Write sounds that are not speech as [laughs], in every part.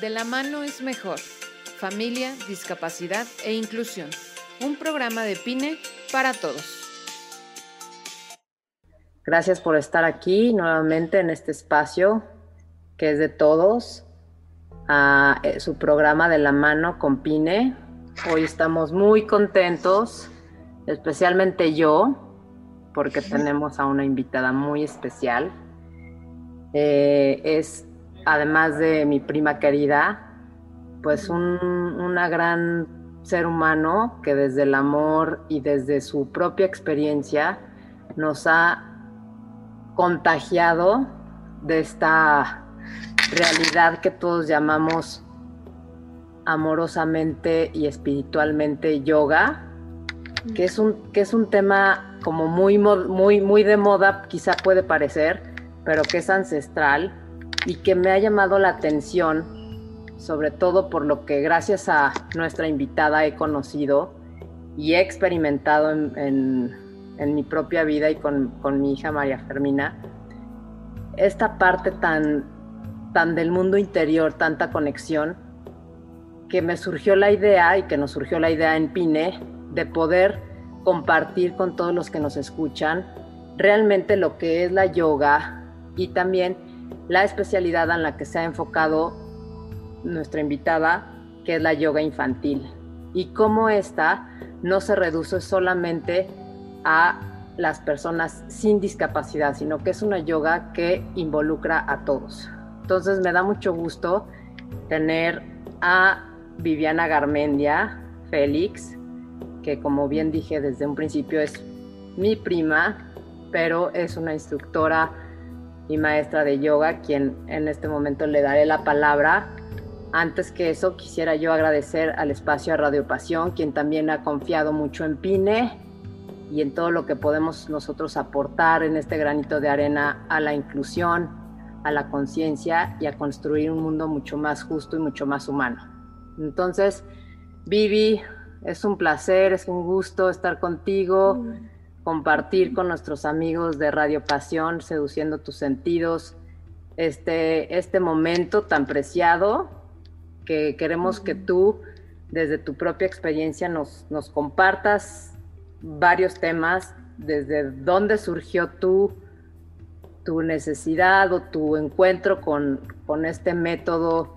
De la mano es mejor. Familia, discapacidad e inclusión. Un programa de PINE para todos. Gracias por estar aquí nuevamente en este espacio que es de todos, a eh, su programa de la mano con PINE. Hoy estamos muy contentos, especialmente yo, porque tenemos a una invitada muy especial. Eh, es, además de mi prima querida, pues un, una gran ser humano que desde el amor y desde su propia experiencia nos ha contagiado de esta realidad que todos llamamos amorosamente y espiritualmente yoga, que es un, que es un tema como muy, muy, muy de moda, quizá puede parecer, pero que es ancestral y que me ha llamado la atención, sobre todo por lo que gracias a nuestra invitada he conocido y he experimentado en, mi propia vida y con, con, mi hija María Fermina, esta parte tan, tan del mundo interior, tanta conexión, que me surgió la idea y que nos surgió la idea en Pine de poder compartir con todos los que nos escuchan realmente lo que es la yoga y también la especialidad en la que se ha enfocado nuestra invitada, que es la yoga infantil, y cómo esta no se reduce solamente a las personas sin discapacidad, sino que es una yoga que involucra a todos. Entonces me da mucho gusto tener a Viviana Garmendia Félix, que como bien dije desde un principio es mi prima, pero es una instructora y maestra de yoga, quien en este momento le daré la palabra. Antes que eso, quisiera yo agradecer al espacio a Radio Pasión, quien también ha confiado mucho en Pine y en todo lo que podemos nosotros aportar en este granito de arena a la inclusión, a la conciencia y a construir un mundo mucho más justo y mucho más humano. Entonces, Vivi, es un placer, es un gusto estar contigo, mm. Compartir con nuestros amigos de Radio Pasión, seduciendo tus sentidos, este, este momento tan preciado que queremos que tú, desde tu propia experiencia, nos, nos compartas varios temas, desde dónde surgió tu, tu necesidad o tu encuentro con, con este método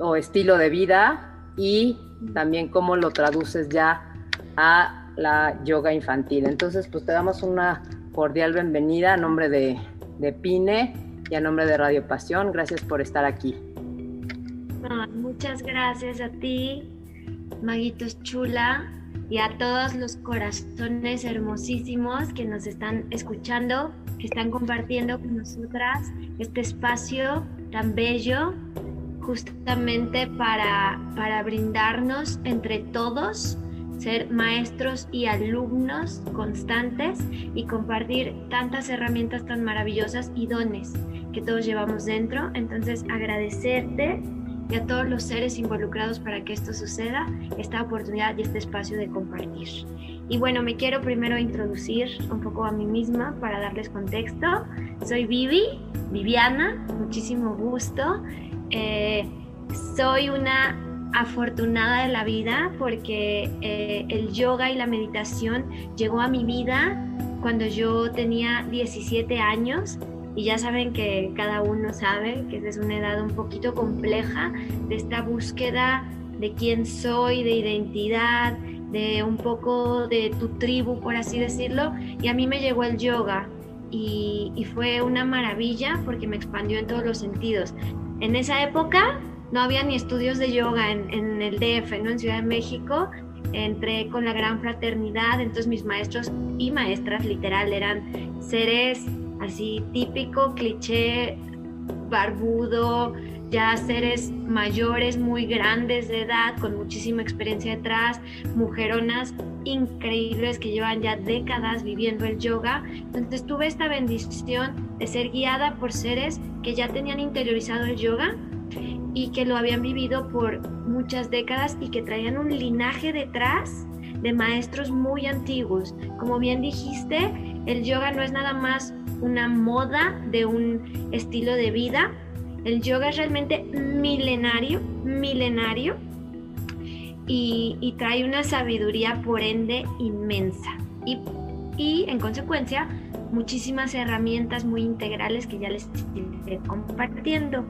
o estilo de vida y también cómo lo traduces ya a la yoga infantil. Entonces, pues te damos una cordial bienvenida a nombre de, de Pine y a nombre de Radio Pasión. Gracias por estar aquí. muchas gracias a ti, Maguitos Chula, y a todos los corazones hermosísimos que nos están escuchando, que están compartiendo con nosotras este espacio tan bello justamente para, para brindarnos entre todos, ser maestros y alumnos constantes y compartir tantas herramientas tan maravillosas y dones que todos llevamos dentro. Entonces agradecerte y a todos los seres involucrados para que esto suceda, esta oportunidad y este espacio de compartir. Y bueno, me quiero primero introducir un poco a mí misma para darles contexto. Soy Vivi, Viviana, muchísimo gusto. Eh, soy una afortunada de la vida porque eh, el yoga y la meditación llegó a mi vida cuando yo tenía 17 años y ya saben que cada uno sabe que es una edad un poquito compleja de esta búsqueda de quién soy, de identidad, de un poco de tu tribu, por así decirlo. Y a mí me llegó el yoga y, y fue una maravilla porque me expandió en todos los sentidos. En esa época no había ni estudios de yoga en, el DF, ¿no? En Ciudad de México. Entré con la gran fraternidad, entonces mis maestros y maestras literal eran seres así típico, cliché, barbudo, ya seres mayores, muy grandes de edad, con muchísima experiencia detrás, mujeronas increíbles que llevan ya décadas viviendo el yoga. Entonces tuve esta bendición de ser guiada por seres que ya tenían interiorizado el yoga y que lo habían vivido por muchas décadas y que traían un linaje detrás de maestros muy antiguos. Como bien dijiste, el yoga no es nada más una moda de un estilo de vida, El yoga es realmente milenario, milenario, y, trae una sabiduría por ende inmensa. Y, y en consecuencia, muchísimas herramientas muy integrales que ya les estoy compartiendo.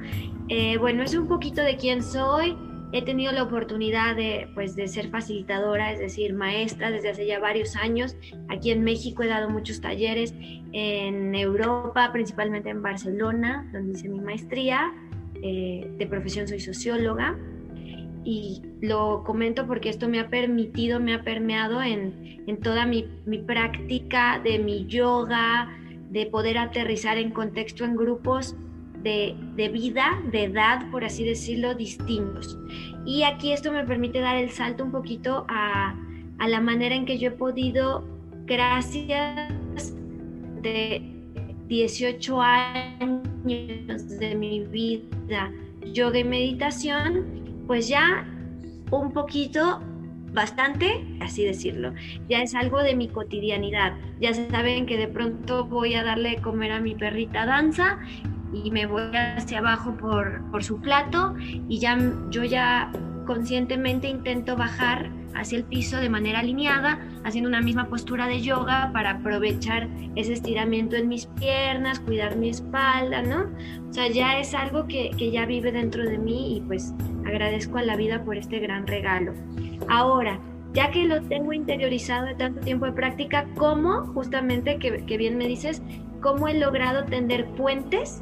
Eh, bueno, es un poquito de quién soy. He tenido la oportunidad de, pues, de ser facilitadora, es decir, maestra desde hace ya varios años. Aquí en México he dado muchos talleres, en Europa, principalmente en Barcelona, donde hice mi maestría. Eh, de profesión soy socióloga y lo comento porque esto me ha permitido, me ha permeado en, en toda mi, mi, práctica de mi yoga, de poder aterrizar en contexto en grupos de, de, vida, de edad, por así decirlo, distintos. Y aquí esto me permite dar el salto un poquito a, a la manera en que yo he podido, gracias de 18 años de mi vida, yoga y meditación, pues ya un poquito, bastante, así decirlo, ya es algo de mi cotidianidad. Ya saben que de pronto voy a darle comer a mi perrita danza y me voy hacia abajo por, por su plato y ya yo ya conscientemente intento bajar hacia el piso de manera alineada, haciendo una misma postura de yoga para aprovechar ese estiramiento en mis piernas, cuidar mi espalda, ¿no? O sea, ya es algo que, que ya vive dentro de mí y pues agradezco a la vida por este gran regalo. Ahora, ya que lo tengo interiorizado de tanto tiempo de práctica, ¿cómo, justamente que, que bien me dices, cómo he logrado tender puentes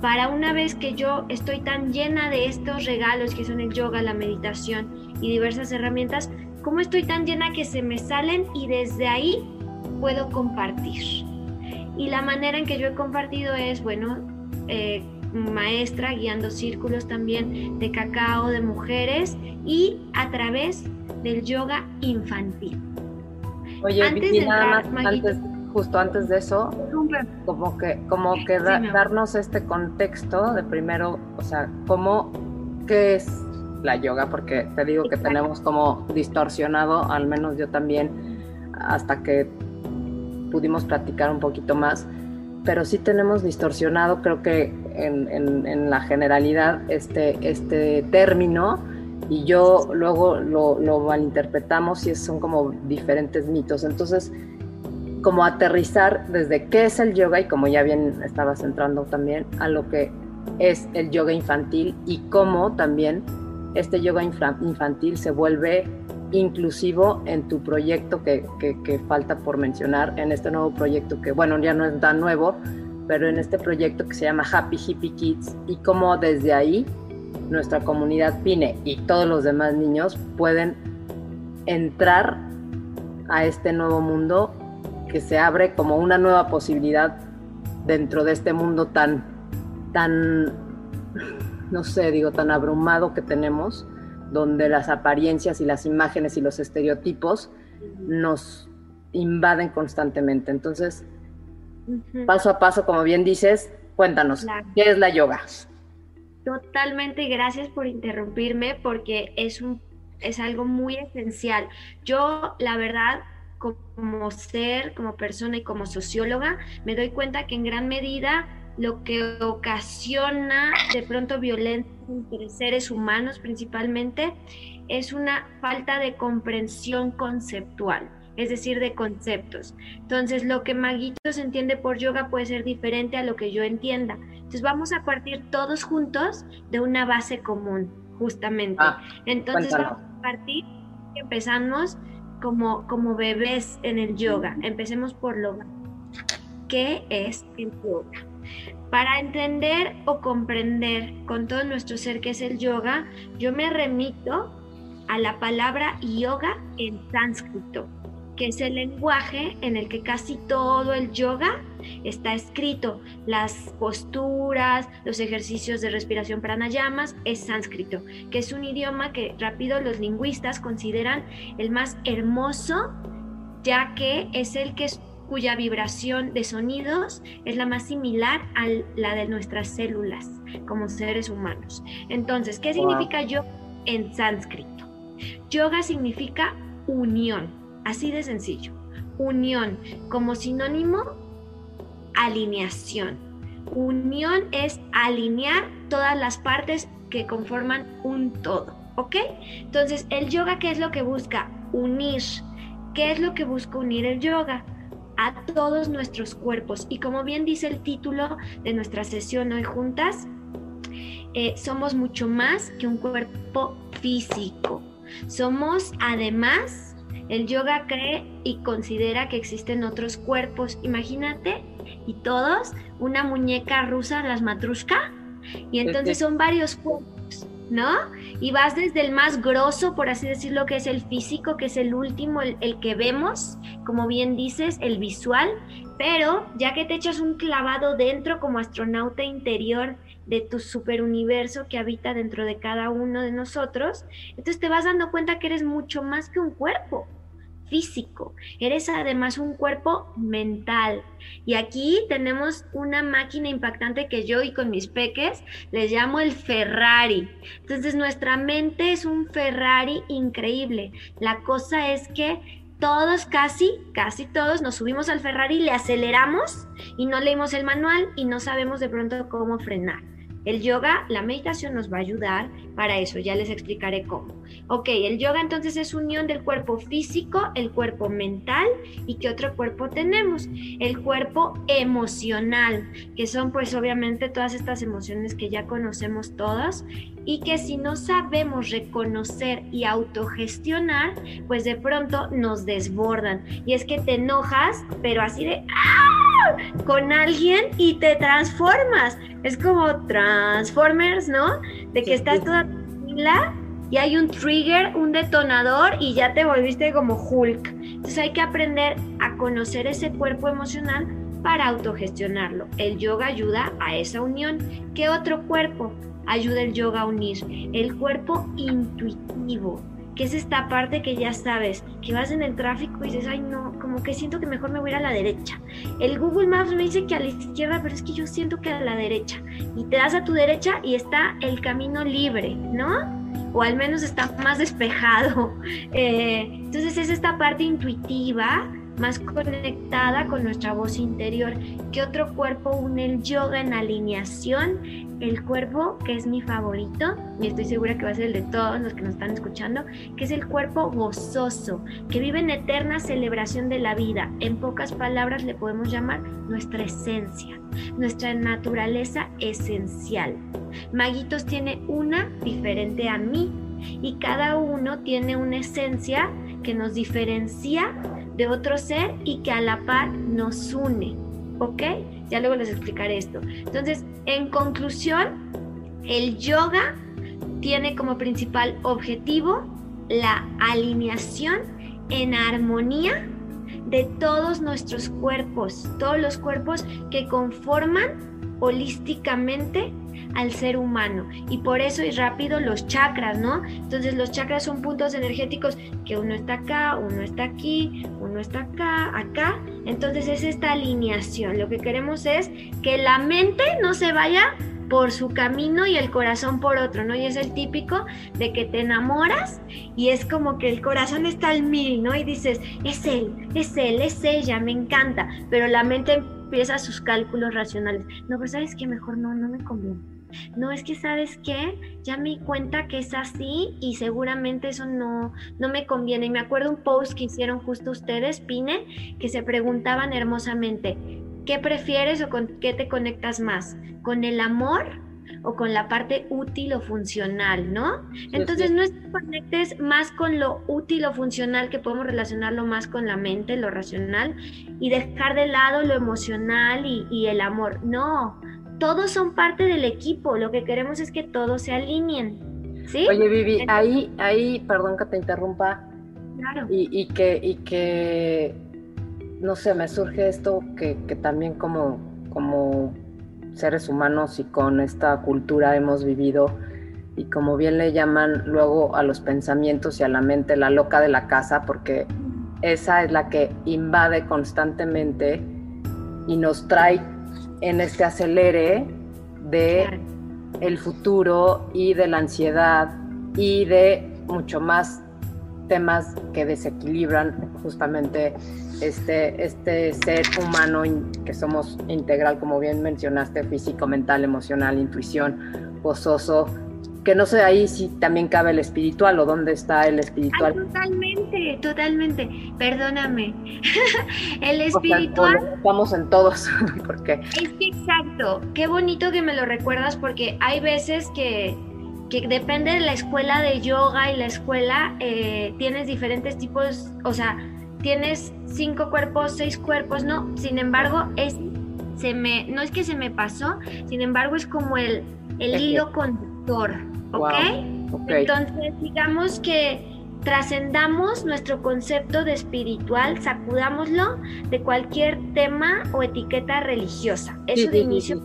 para una vez que yo estoy tan llena de estos regalos que son el yoga, la meditación y diversas herramientas, cómo estoy tan llena que se me salen y desde ahí puedo compartir. Y la manera en que yo he compartido es, bueno, eh, maestra guiando círculos también de cacao de mujeres y a través del yoga infantil. Oye, antes de nada más, justo antes de eso, como que, como que darnos este contexto de primero, o sea, cómo, qué es la yoga, porque te digo que tenemos como distorsionado, al menos yo también, hasta que pudimos platicar un poquito más, pero sí tenemos distorsionado, creo que en, en, la generalidad, este, este término, y yo luego lo, lo malinterpretamos y son como diferentes mitos. Entonces, como aterrizar desde qué es el yoga y como ya bien estabas entrando también a lo que es el yoga infantil y cómo también este yoga infantil se vuelve inclusivo en tu proyecto que, falta por mencionar, en este nuevo proyecto que, bueno, ya no es tan nuevo, pero en este proyecto que se llama Happy Hippie Kids y cómo desde ahí nuestra comunidad PINE y todos los demás niños pueden entrar a este nuevo mundo que se abre como una nueva posibilidad dentro de este mundo tan, tan no sé, digo, tan abrumado que tenemos, donde las apariencias y las imágenes y los estereotipos nos invaden constantemente. Entonces, paso a paso, como bien dices, cuéntanos, ¿qué es la yoga? Totalmente, gracias por interrumpirme porque es un es algo muy esencial. Yo, la verdad, como ser, como persona y como socióloga, me doy cuenta que en gran medida lo que ocasiona de pronto violencia entre seres humanos principalmente es una falta de comprensión conceptual, es decir, de conceptos. Entonces, lo que Maguitos entiende por yoga puede ser diferente a lo que yo entienda. Entonces, vamos a partir todos juntos de una base común, justamente. Ah, Entonces, vamos a partir, empezamos como, como bebés en el yoga. Empecemos por lo ¿Qué es el yoga? Para entender o comprender con todo nuestro ser qué es el yoga, yo me remito a la palabra yoga en sánscrito, que es el lenguaje en el que casi todo el yoga está escrito. Las posturas, los ejercicios de respiración pranayamas es sánscrito, que es un idioma que rápido los lingüistas consideran el más hermoso, ya que es el que cuya vibración de sonidos es la más similar a la de nuestras células como seres humanos. Entonces, ¿qué significa yoga en sánscrito? Yoga significa unión, así de sencillo. Unión como sinónimo, alineación. Unión es alinear todas las partes que conforman un todo, ¿ok? Entonces, el yoga, ¿qué es lo que busca? Unir. ¿Qué es lo que busca unir el yoga? A todos nuestros cuerpos. Y como bien dice el título de nuestra sesión hoy juntas, eh, somos mucho más que un cuerpo físico. Somos además, el yoga cree y considera que existen otros cuerpos. Imagínate, y todos, una muñeca rusa, las matrushka, y entonces son varios cuerpos, ¿no? Y vas desde el más grosso, por así decirlo, que es el físico, que es el último, el, que vemos, como bien dices, el visual, pero ya que te echas un clavado dentro como astronauta interior de tu superuniverso que habita dentro de cada uno de nosotros, entonces te vas dando cuenta que eres mucho más que un cuerpo físico, eres además un cuerpo mental. Y aquí tenemos una máquina impactante que yo y con mis peques les llamo el Ferrari. Entonces nuestra mente es un Ferrari increíble. La cosa es que todos, casi, casi todos nos subimos al Ferrari, le aceleramos y no leímos el manual y no sabemos de pronto cómo frenar. El yoga, la meditación nos va a ayudar para eso, ya les explicaré cómo. Ok, el yoga entonces es unión del cuerpo físico, el cuerpo mental y qué otro cuerpo tenemos. El cuerpo emocional, que son pues obviamente todas estas emociones que ya conocemos todas y que si no sabemos reconocer y autogestionar, pues de pronto nos desbordan. Y es que te enojas, pero así de ¡ah! con alguien y te transformas. Es como Transformers, ¿no? De que estás toda tranquila y hay un trigger, un detonador y ya te volviste como Hulk. Entonces hay que aprender a conocer ese cuerpo emocional para autogestionarlo. El yoga ayuda a esa unión. ¿Qué otro cuerpo? Ayuda el yoga a unir. El cuerpo intuitivo, que es esta parte que ya sabes, que vas en el tráfico y dices, ay no, como que siento que mejor me voy a ir a la derecha. El Google Maps me dice que a la izquierda, pero es que yo siento que a la derecha. Y te das a tu derecha y está el camino libre, ¿no? O al menos está más despejado. [laughs] Eh, entonces es esta parte intuitiva más conectada con nuestra voz interior. ¿Qué otro cuerpo une el yoga en alineación? El cuerpo que es mi favorito, y estoy segura que va a ser el de todos los que nos están escuchando, que es el cuerpo gozoso, que vive en eterna celebración de la vida. En pocas palabras le podemos llamar nuestra esencia, nuestra naturaleza esencial. Maguitos tiene una diferente a mí y cada uno tiene una esencia que nos diferencia de otro ser y que a la par nos une. ¿Ok? Ya luego les explicaré esto. Entonces, en conclusión, el yoga tiene como principal objetivo la alineación en armonía de todos nuestros cuerpos, todos los cuerpos que conforman holísticamente al ser humano. Y por eso es rápido los chakras, ¿no? Entonces los chakras son puntos energéticos que uno está acá, uno está aquí, uno está acá, acá. Entonces es esta alineación. Lo que queremos es que la mente no se vaya por su camino y el corazón por otro, ¿no? Y es el típico de que te enamoras y es como que el corazón está al mil, ¿no? Y dices, es él, es él, es ella, me encanta, pero la mente empieza sus cálculos racionales. No, pero sabes que mejor no, no me conviene no es que sabes qué, ya me di cuenta que es así y seguramente eso no, no me conviene. Y me acuerdo un post que hicieron justo ustedes, Pine, que se preguntaban hermosamente, ¿qué prefieres o con qué te conectas más? ¿Con el amor? O con la parte útil o funcional, ¿no? Entonces no es que conectes más con lo útil o funcional, que podemos relacionarlo más con la mente, lo racional, y dejar de lado lo emocional y, y el amor. No, todos son parte del equipo, lo que queremos es que todos se alineen. ¿sí? Oye, Vivi, ahí, ahí, perdón que te interrumpa. Claro. Y, que, y que, no sé, me surge esto que, también como, como seres humanos y con esta cultura hemos vivido, y como bien le llaman luego a los pensamientos y a la mente la loca de la casa, porque esa es la que invade constantemente y nos trae en este acelere de el futuro y de la ansiedad y de mucho más temas que desequilibran justamente este, este ser humano que somos integral, como bien mencionaste, físico, mental, emocional, intuición, gozoso, que no sé ahí si también cabe el espiritual o dónde está el espiritual. totalmente, totalmente. Perdóname. [laughs] el espiritual. estamos en todos, [laughs] porque. Es que exacto. Qué bonito que me lo recuerdas porque hay veces que, que depende de la escuela de yoga y la escuela eh, tienes diferentes tipos, o sea, tienes cinco cuerpos, seis cuerpos, no. Sin embargo, es se me, no es que se me pasó, sin embargo es como el, el hilo conductor. ¿ok? Entonces, digamos que trascendamos nuestro concepto de espiritual, sacudámoslo de cualquier tema o etiqueta religiosa. Eso de inicio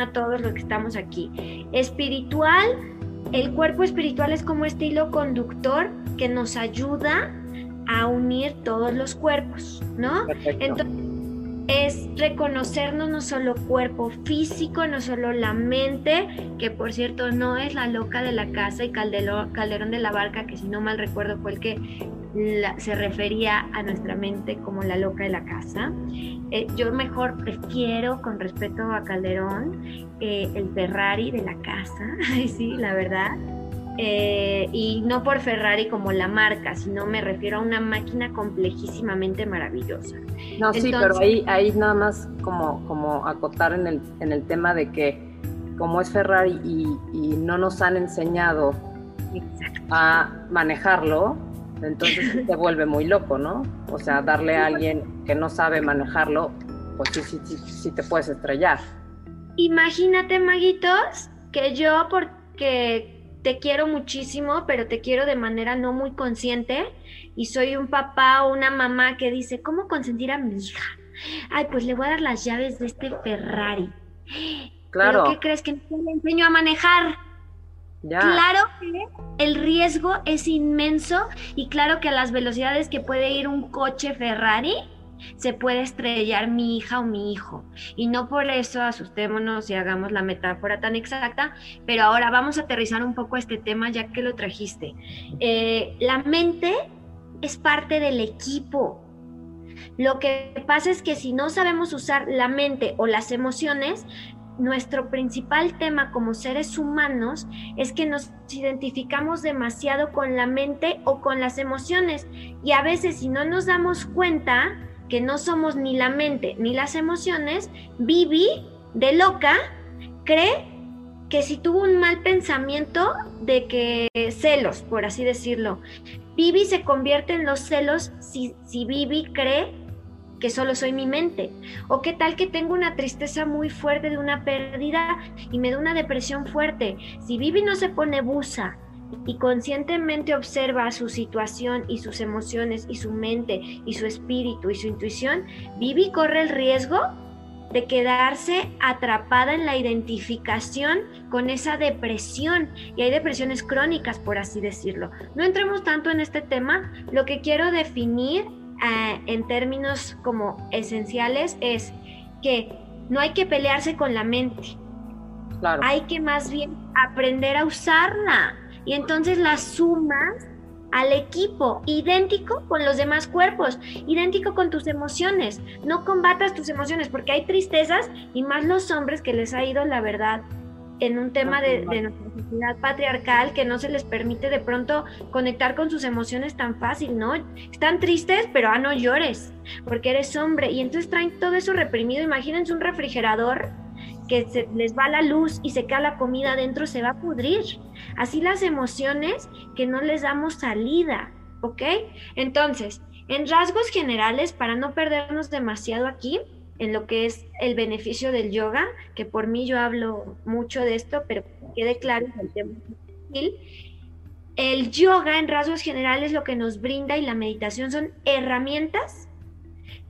a todos los que estamos aquí. Espiritual, el cuerpo espiritual es como este hilo conductor que nos ayuda a unir todos los cuerpos, ¿no? Entonces, es reconocernos no solo cuerpo físico, no solo la mente, que por cierto no es la loca de la casa y Calderón, Calderón de la Barca, que si no mal recuerdo fue el que se refería a nuestra mente como la loca de la casa. Eh, yo mejor prefiero, con respeto a Calderón, eh, el Ferrari de la casa, [laughs] sí, la verdad eh, y no por Ferrari como la marca, sino me refiero a una máquina complejísimamente maravillosa. No, sí, pero ahí, ahí nada más como, como acotar en el, en el tema de que como es Ferrari y, y no nos han enseñado a manejarlo, entonces se vuelve muy loco, ¿no? O sea, darle a alguien que no sabe manejarlo, pues sí, sí, sí, sí te puedes estrellar. Imagínate, maguitos, que yo porque te quiero muchísimo, pero te quiero de manera no muy consciente y soy un papá o una mamá que dice, ¿cómo consentir a mi hija? Ay, pues le voy a dar las llaves de este Ferrari. Claro. ¿Pero qué crees que no le enseño a manejar? Ya. Claro que el riesgo es inmenso y claro que a las velocidades que puede ir un coche Ferrari, se puede estrellar mi hija o mi hijo. Y no por eso asustémonos y hagamos la metáfora tan exacta, pero ahora vamos a aterrizar un poco este tema ya que lo trajiste. Eh, la mente es parte del equipo. Lo que pasa es que si no sabemos usar la mente o las emociones, nuestro principal tema como seres humanos es que nos identificamos demasiado con la mente o con las emociones y a veces si no nos damos cuenta, que no somos ni la mente ni las emociones, Vivi, de loca, cree que si tuvo un mal pensamiento de que celos, por así decirlo, Vivi se convierte en los celos si, si Vivi cree que solo soy mi mente. O qué tal que tengo una tristeza muy fuerte de una pérdida y me da una depresión fuerte. Si Vivi no se pone busa y conscientemente observa su situación y sus emociones y su mente y su espíritu y su intuición, Vivi corre el riesgo de quedarse atrapada en la identificación con esa depresión. Y hay depresiones crónicas, por así decirlo. No entremos tanto en este tema. Lo que quiero definir eh, en términos como esenciales es que no hay que pelearse con la mente. Hay que más bien aprender a usarla y entonces las sumas al equipo, idéntico con los demás cuerpos, idéntico con tus emociones. No combatas tus emociones porque hay tristezas y más los hombres que les ha ido la verdad en un tema de, nuestra sociedad patriarcal que no se les permite de pronto conectar con sus emociones tan fácil, ¿no? Están tristes, pero ah, no llores, porque eres hombre. Y entonces traen todo eso reprimido. Imagínense un refrigerador que se les va la luz y se queda la comida adentro, se va a pudrir. Así las emociones que no les damos salida, ¿ok? Entonces, en rasgos generales, para no perdernos demasiado aquí, en lo que es el beneficio del yoga, que por mí yo hablo mucho de esto, pero quede claro el tema. El yoga en rasgos generales lo que nos brinda y la meditación son herramientas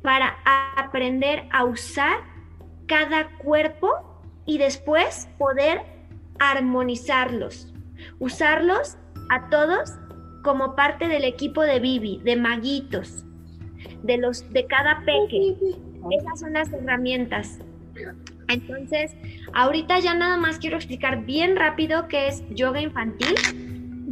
para aprender a usar cada cuerpo y después poder armonizarlos, usarlos a todos como parte del equipo de Bibi, de maguitos, de los de cada peque. Esas son las herramientas. Entonces, ahorita ya nada más quiero explicar bien rápido qué es yoga infantil.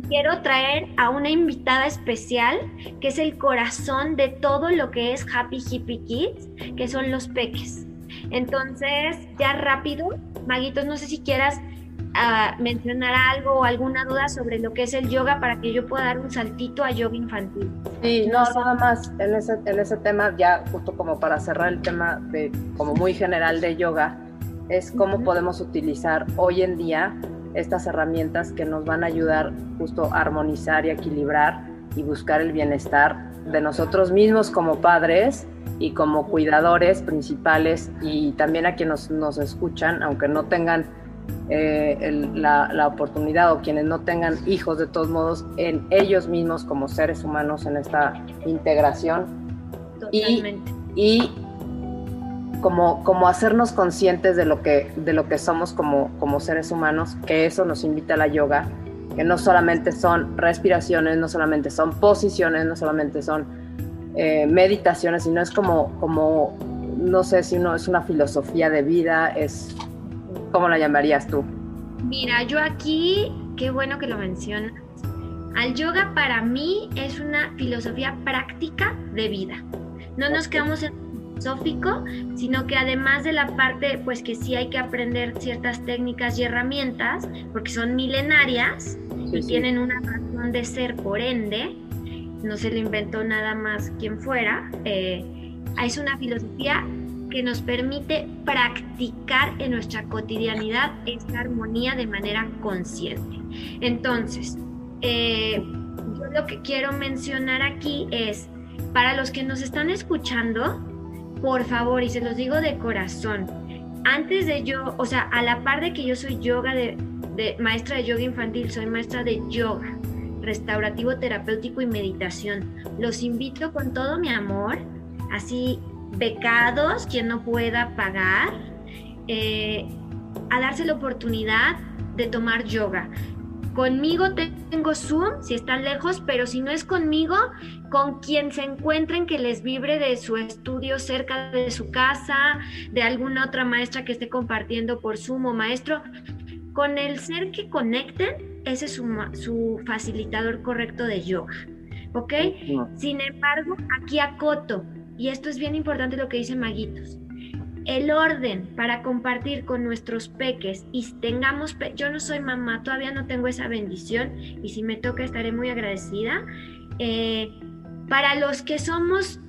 Quiero traer a una invitada especial, que es el corazón de todo lo que es Happy Hippie Kids, que son los peques. Entonces, ya rápido, Maguitos, no sé si quieras a mencionar algo o alguna duda sobre lo que es el yoga para que yo pueda dar un saltito a yoga infantil. Sí, no, nada más en ese, en ese tema, ya justo como para cerrar el tema de como muy general de yoga, es cómo podemos utilizar hoy en día estas herramientas que nos van a ayudar justo a armonizar y equilibrar y buscar el bienestar de nosotros mismos como padres y como cuidadores principales y también a quienes nos, escuchan, aunque no tengan eh, la, oportunidad o quienes no tengan hijos de todos modos, en ellos mismos como seres humanos en esta integración. Totalmente. Y, como, como hacernos conscientes de lo que, de lo que somos como, como seres humanos, que eso nos invita a la yoga, que no solamente son respiraciones, no solamente son posiciones, no solamente son eh, meditaciones, sino es como, como, no sé si uno es una filosofía de vida, es, ¿cómo la llamarías tú? Mira, yo aquí, qué bueno que lo mencionas. Al yoga para mí es una filosofía práctica de vida. No nos quedamos en filosófico, sino que además de la parte, pues que sí hay que aprender ciertas técnicas y herramientas, porque son milenarias y tienen una razón de ser por ende, no se lo inventó nada más quien fuera, eh, es una filosofía que nos permite practicar en nuestra cotidianidad esta armonía de manera consciente. Entonces, eh, yo lo que quiero mencionar aquí es, para los que nos están escuchando, por favor, y se los digo de corazón, antes de yo, o sea, a la par de que yo soy yoga de, de maestra de yoga infantil, soy maestra de yoga restaurativo terapéutico y meditación. Los invito con todo mi amor, así becados, quien no pueda pagar, eh, a darse la oportunidad de tomar yoga. Conmigo tengo Zoom, si están lejos, pero si no es conmigo, con quien se encuentren que les vibre de su estudio cerca de su casa, de alguna otra maestra que esté compartiendo por Zoom o maestro, con el ser que conecten, ese es su, facilitador correcto de yoga. ¿Ok? Sin embargo, aquí acoto, y esto es bien importante lo que dice Maguitos. El orden para compartir con nuestros peques y tengamos, yo no soy mamá, todavía no tengo esa bendición y si me toca estaré muy agradecida. Eh, para los que somos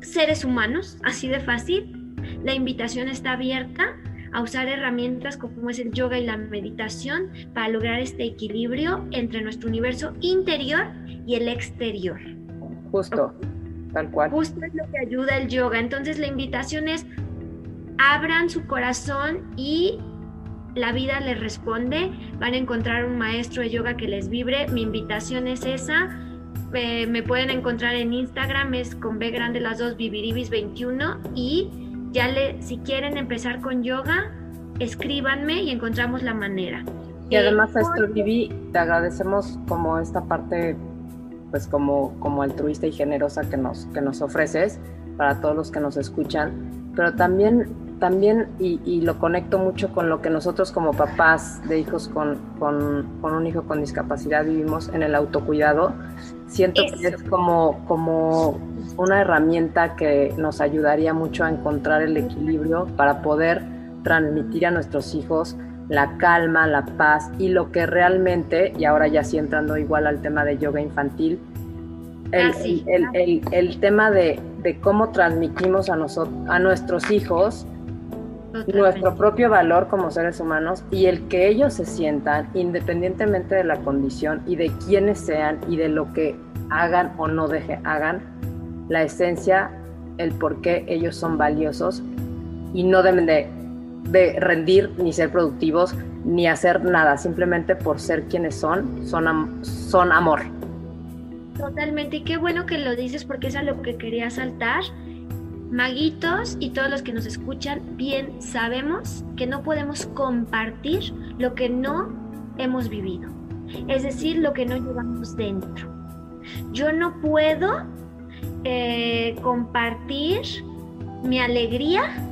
seres humanos, así de fácil, la invitación está abierta a usar herramientas como es el yoga y la meditación para lograr este equilibrio entre nuestro universo interior y el exterior. Justo, tal cual. Justo es lo que ayuda el yoga. Entonces la invitación es abran su corazón y la vida les responde. Van a encontrar un maestro de yoga que les vibre. Mi invitación es esa. Eh, me pueden encontrar en Instagram, es con B grande las dos, Viviribis21 y ya le, si quieren empezar con yoga, escríbanme y encontramos la manera. Y además, esto, Vivi, te agradecemos como esta parte, pues como, como altruista y generosa que nos, que nos ofreces para todos los que nos escuchan, pero también, también y, lo conecto mucho con lo que nosotros como papás de hijos con, con, con un hijo con discapacidad vivimos en el autocuidado. Siento que es como, como una herramienta que nos ayudaría mucho a encontrar el equilibrio para poder transmitir a nuestros hijos la calma, la paz y lo que realmente, y ahora ya sí entrando igual al tema de yoga infantil, el, ah, tema de, cómo transmitimos a, nosotros, a nuestros hijos nuestro propio valor como seres humanos y el que ellos se sientan independientemente de la condición y de quiénes sean y de lo que hagan o no deje hagan, la esencia, el por qué ellos son valiosos y no deben de, rendir ni ser productivos ni hacer nada, simplemente por ser quienes son, son, son amor. Totalmente, y qué bueno que lo dices porque es a lo que quería saltar. Maguitos y todos los que nos escuchan, bien sabemos que no podemos compartir lo que no hemos vivido, es decir, lo que no llevamos dentro. Yo no puedo eh, compartir mi alegría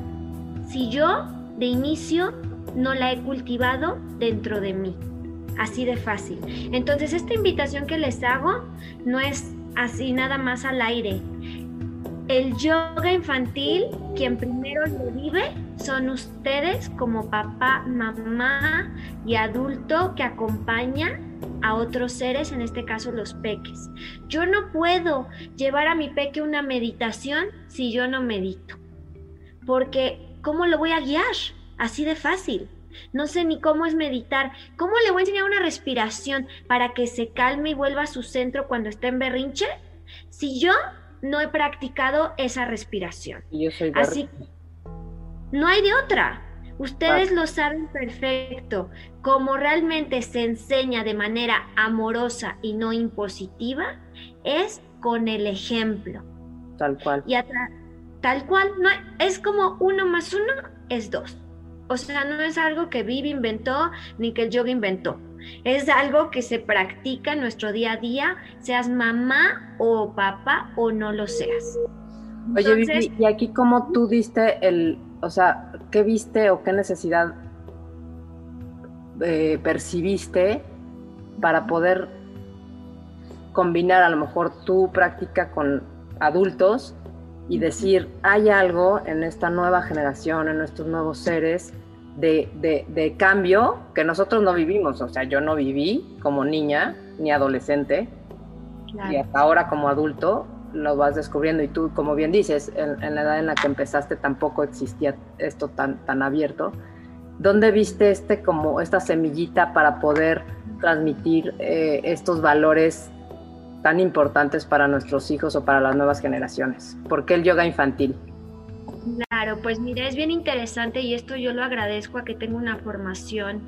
si yo de inicio no la he cultivado dentro de mí. Así de fácil. Entonces esta invitación que les hago no es así nada más al aire. El yoga infantil, quien primero lo vive, son ustedes como papá, mamá y adulto que acompaña a otros seres, en este caso los peques. Yo no puedo llevar a mi peque una meditación si yo no medito, porque ¿cómo lo voy a guiar? Así de fácil. No sé ni cómo es meditar. ¿Cómo le voy a enseñar una respiración para que se calme y vuelva a su centro cuando está en berrinche? Si yo no he practicado esa respiración. yo soy Así no hay de otra. Ustedes lo saben perfecto. Como realmente se enseña de manera amorosa y no impositiva, es con el ejemplo. Tal cual. Y tal cual, no, es como uno más uno es dos. O sea, no es algo que Vivi inventó ni que el yoga inventó. Es algo que se practica en nuestro día a día, seas mamá o papá o no lo seas. Oye, Vivi, y aquí como tú diste el, o sea, ¿qué viste o qué necesidad eh, percibiste para poder combinar a lo mejor tu práctica con adultos y decir, hay algo en esta nueva generación, en estos nuevos seres de, cambio que nosotros no vivimos. O sea, yo no viví como niña ni adolescente y hasta ahora como adulto lo vas descubriendo y tú, como bien dices, en, la edad en la que empezaste tampoco existía esto tan, tan abierto. ¿Dónde viste este como esta semillita para poder transmitir eh, estos valores tan importantes para nuestros hijos o para las nuevas generaciones? ¿Por qué el yoga infantil? Claro, pues mira, es bien interesante y esto yo lo agradezco a que tengo una formación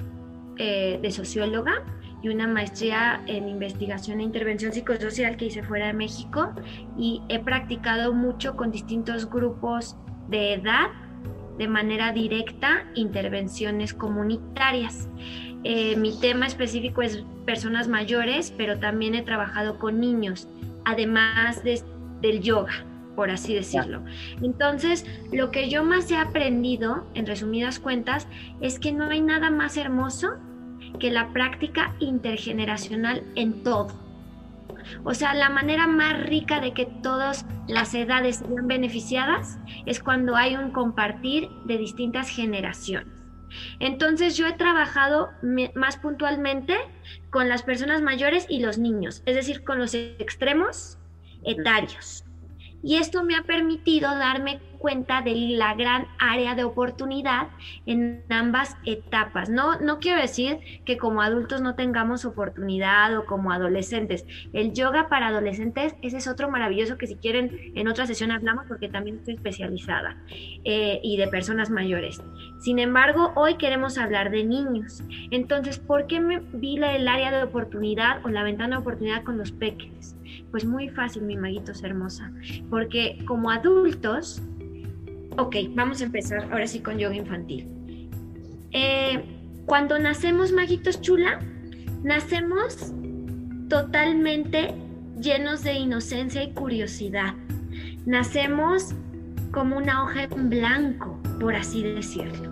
eh, de socióloga y una maestría en investigación e intervención psicosocial que hice fuera de México y he practicado mucho con distintos grupos de edad de manera directa intervenciones comunitarias. Eh, mi tema específico es personas mayores, pero también he trabajado con niños, además del yoga por así decirlo. Entonces, lo que yo más he aprendido, en resumidas cuentas, es que no hay nada más hermoso que la práctica intergeneracional en todo. O sea, la manera más rica de que todas las edades sean beneficiadas es cuando hay un compartir de distintas generaciones. Entonces yo he trabajado más puntualmente con las personas mayores y los niños, es decir, con los extremos etarios. Y esto me ha permitido darme cuenta de la gran área de oportunidad en ambas etapas. No, no quiero decir que como adultos no tengamos oportunidad o como adolescentes. El yoga para adolescentes, ese es otro maravilloso que si quieren en otra sesión hablamos porque también estoy especializada eh, y de personas mayores. Sin embargo, hoy queremos hablar de niños. Entonces, ¿por qué me vi el área de oportunidad o la ventana de oportunidad con los pequeños? Pues muy fácil, mi maguitos hermosa, porque como adultos, ok, vamos a empezar ahora sí con yoga infantil. Eh, cuando nacemos, maguitos chula, nacemos totalmente llenos de inocencia y curiosidad. Nacemos como una hoja en blanco, por así decirlo.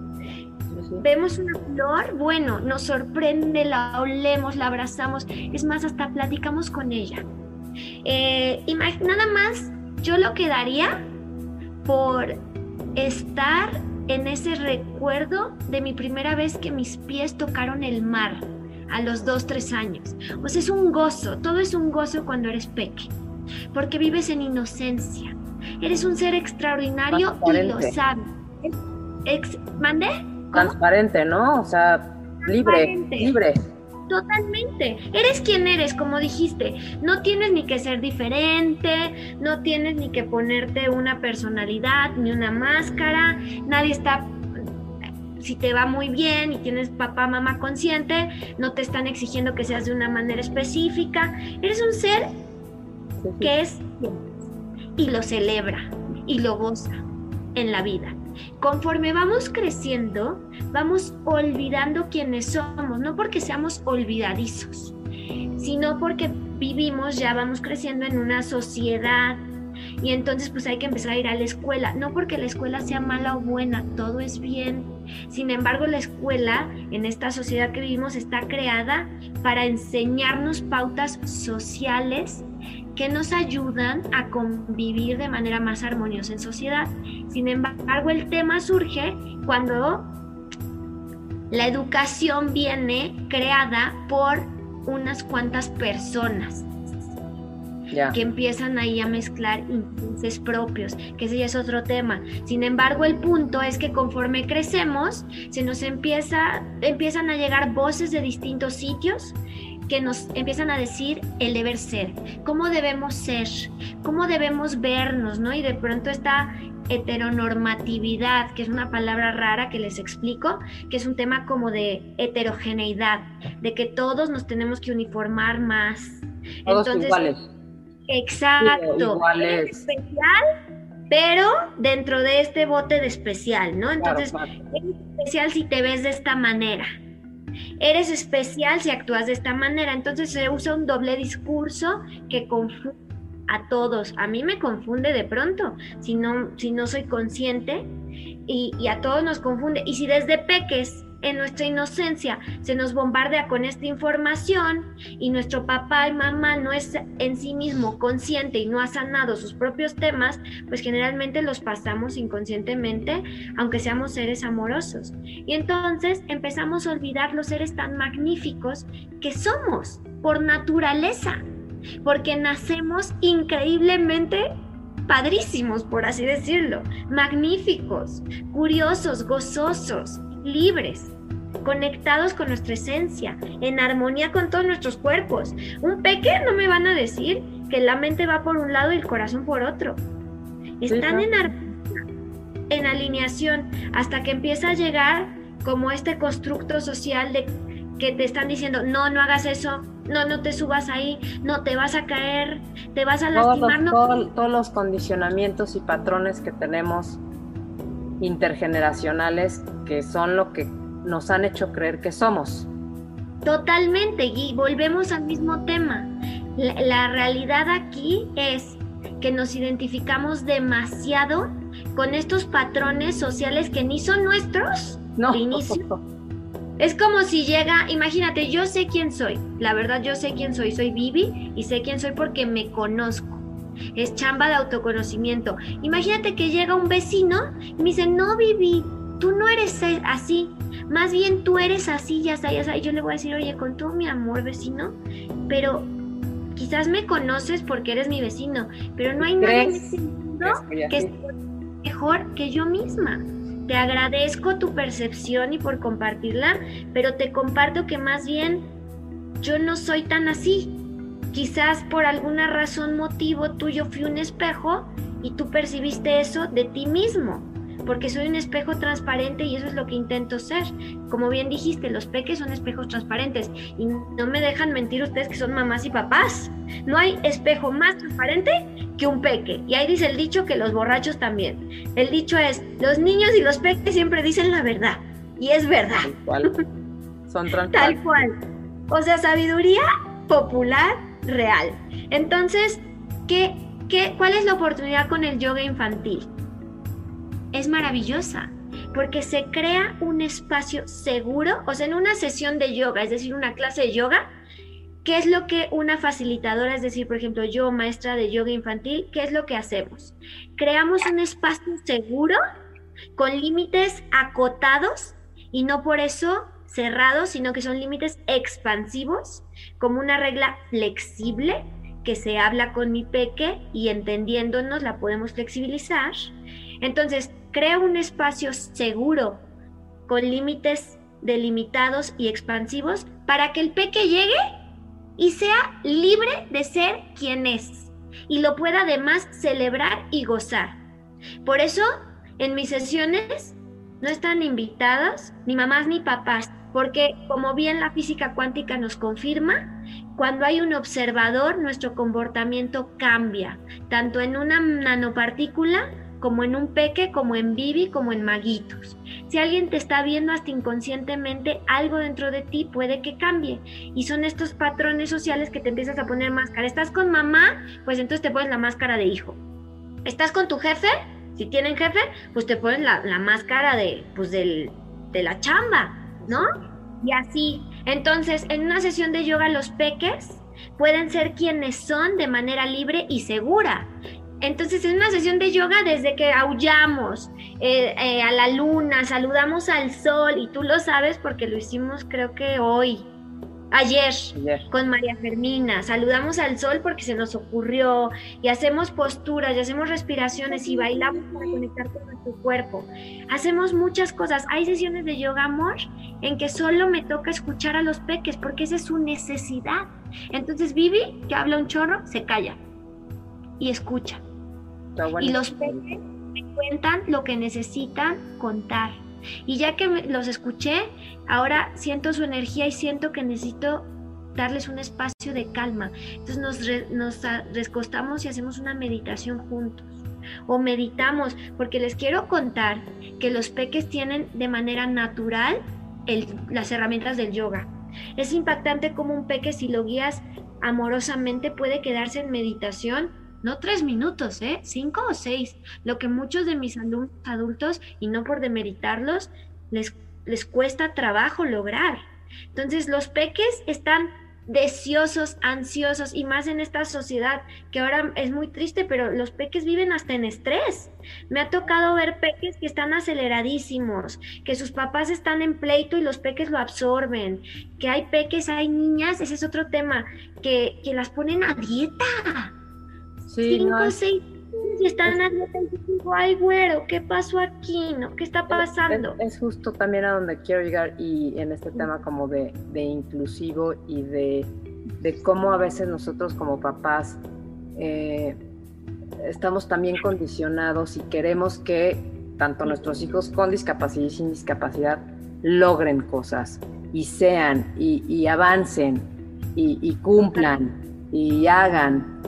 Vemos una flor, bueno, nos sorprende, la olemos, la abrazamos, es más, hasta platicamos con ella. Eh, nada más yo lo quedaría por estar en ese recuerdo de mi primera vez que mis pies tocaron el mar a los dos, tres años. O sea, es un gozo, todo es un gozo cuando eres peque, porque vives en inocencia. Eres un ser extraordinario y lo sabes. Ex ¿Mande? Transparente, ¿no? O sea, libre, libre. Totalmente. Eres quien eres, como dijiste. No tienes ni que ser diferente, no tienes ni que ponerte una personalidad ni una máscara. Nadie está si te va muy bien y tienes papá, mamá consciente, no te están exigiendo que seas de una manera específica. Eres un ser que es y lo celebra y lo goza en la vida. Conforme vamos creciendo, vamos olvidando quiénes somos, no porque seamos olvidadizos, sino porque vivimos, ya vamos creciendo en una sociedad y entonces pues hay que empezar a ir a la escuela, no porque la escuela sea mala o buena, todo es bien. Sin embargo, la escuela en esta sociedad que vivimos está creada para enseñarnos pautas sociales que nos ayudan a convivir de manera más armoniosa en sociedad. Sin embargo, el tema surge cuando la educación viene creada por unas cuantas personas que empiezan ahí a mezclar intereses propios, que ese ya es otro tema. Sin embargo, el punto es que conforme crecemos, se nos empieza, empiezan a llegar voces de distintos sitios que nos empiezan a decir el deber ser, cómo debemos ser, cómo debemos vernos, ¿no? Y de pronto esta heteronormatividad, que es una palabra rara que les explico, que es un tema como de heterogeneidad, de que todos nos tenemos que uniformar más. Todos iguales Exacto. es especial, pero dentro de este bote de especial, ¿no? Entonces, eres especial si te ves de esta manera. Eres especial si actúas de esta manera. Entonces se usa un doble discurso que confunde a todos. A mí me confunde de pronto si no, si no soy consciente y, y a todos nos confunde. Y si desde peques en nuestra inocencia se nos bombardea con esta información y nuestro papá y mamá no es en sí mismo consciente y no ha sanado sus propios temas, pues generalmente los pasamos inconscientemente, aunque seamos seres amorosos. Y entonces empezamos a olvidar los seres tan magníficos que somos por naturaleza, porque nacemos increíblemente padrísimos, por así decirlo, magníficos, curiosos, gozosos libres, conectados con nuestra esencia, en armonía con todos nuestros cuerpos. Un peque no me van a decir que la mente va por un lado y el corazón por otro. Están en armonía, en alineación, hasta que empieza a llegar como este constructo social de que te están diciendo, no, no hagas eso, no, no te subas ahí, no te vas a caer, te vas a lastimar. todos los condicionamientos y patrones que tenemos intergeneracionales que son lo que nos han hecho creer que somos. Totalmente, y volvemos al mismo tema. La, realidad aquí es que nos identificamos demasiado con estos patrones sociales que ni son nuestros no. inicio. Es como si llega, imagínate, yo sé quién soy, la verdad yo sé quién soy, soy Vivi y sé quién soy porque me conozco es chamba de autoconocimiento. Imagínate que llega un vecino y me dice, no, Vivi, tú no eres así, más bien tú eres así, ya está, ya está. Y yo le voy a decir, oye, con todo mi amor, vecino, pero quizás me conoces porque eres mi vecino, pero no hay nadie en este mundo que esté mejor que yo misma. Te agradezco tu percepción y por compartirla, pero te comparto que más bien yo no soy tan así. Quizás por alguna razón, motivo tuyo fui un espejo y tú percibiste eso de ti mismo, porque soy un espejo transparente y eso es lo que intento ser. Como bien dijiste, los peques son espejos transparentes y no me dejan mentir ustedes que son mamás y papás. No hay espejo más transparente que un peque. Y ahí dice el dicho que los borrachos también. El dicho es, los niños y los peques siempre dicen la verdad. Y es verdad. Tal cual. Son [laughs] transparentes. Tal cual. O sea, sabiduría popular real. Entonces, ¿qué, qué, ¿cuál es la oportunidad con el yoga infantil? Es maravillosa, porque se crea un espacio seguro, o sea, en una sesión de yoga, es decir, una clase de yoga, ¿qué es lo que una facilitadora, es decir, por ejemplo, yo, maestra de yoga infantil, qué es lo que hacemos? Creamos un espacio seguro con límites acotados y no por eso cerrados, sino que son límites expansivos, como una regla flexible que se habla con mi peque y entendiéndonos la podemos flexibilizar. Entonces, crea un espacio seguro con límites delimitados y expansivos para que el peque llegue y sea libre de ser quien es y lo pueda además celebrar y gozar. Por eso, en mis sesiones no están invitadas ni mamás ni papás, porque como bien la física cuántica nos confirma, cuando hay un observador, nuestro comportamiento cambia, tanto en una nanopartícula como en un peque, como en Vivi, como en maguitos. Si alguien te está viendo hasta inconscientemente, algo dentro de ti puede que cambie. Y son estos patrones sociales que te empiezas a poner máscara. ¿Estás con mamá? Pues entonces te pones la máscara de hijo. ¿Estás con tu jefe? Si tienen jefe, pues te pones la, máscara de, pues del, de la chamba. ¿No? Y así. Entonces, en una sesión de yoga, los peques pueden ser quienes son de manera libre y segura. Entonces, en una sesión de yoga, desde que aullamos eh, eh, a la luna, saludamos al sol, y tú lo sabes porque lo hicimos creo que hoy, ayer, con María Fermina, saludamos al sol porque se nos ocurrió, y hacemos posturas, y hacemos respiraciones, y bailamos para conectar con nuestro cuerpo. Hacemos muchas cosas. Hay sesiones de yoga, amor, en que solo me toca escuchar a los peques porque esa es su necesidad. Entonces, Vivi, que habla un chorro, se calla y escucha y los peces me cuentan lo que necesitan contar. Y ya que los escuché, ahora siento su energía y siento que necesito darles un espacio de calma. Entonces nos, recostamos y hacemos una meditación juntos. O meditamos, porque les quiero contar que los peques tienen de manera natural las herramientas del yoga. Es impactante como un peque si lo guías amorosamente puede quedarse en meditación no tres minutos, ¿eh? Cinco o seis. Lo que muchos de mis alumnos adultos, y no por demeritarlos, les, les cuesta trabajo lograr. Entonces los peques están deseosos, ansiosos y más en esta sociedad que ahora es muy triste, pero los peques viven hasta en estrés. Me ha tocado ver peques que están aceleradísimos, que sus papás están en pleito y los peques lo absorben, que hay peques, hay niñas, ese es otro tema, que, que las ponen a dieta Sí, cinco, no seis y están es, digo, ay, güero, ¿qué pasó aquí? ¿No? ¿Qué está pasando? Es, justo también a donde quiero llegar y en este tema como de, de inclusivo y de, de, cómo a veces nosotros como papás eh, estamos también condicionados y queremos que tanto nuestros hijos con discapacidad y sin discapacidad logren cosas y sean y, y avancen y, y cumplan y hagan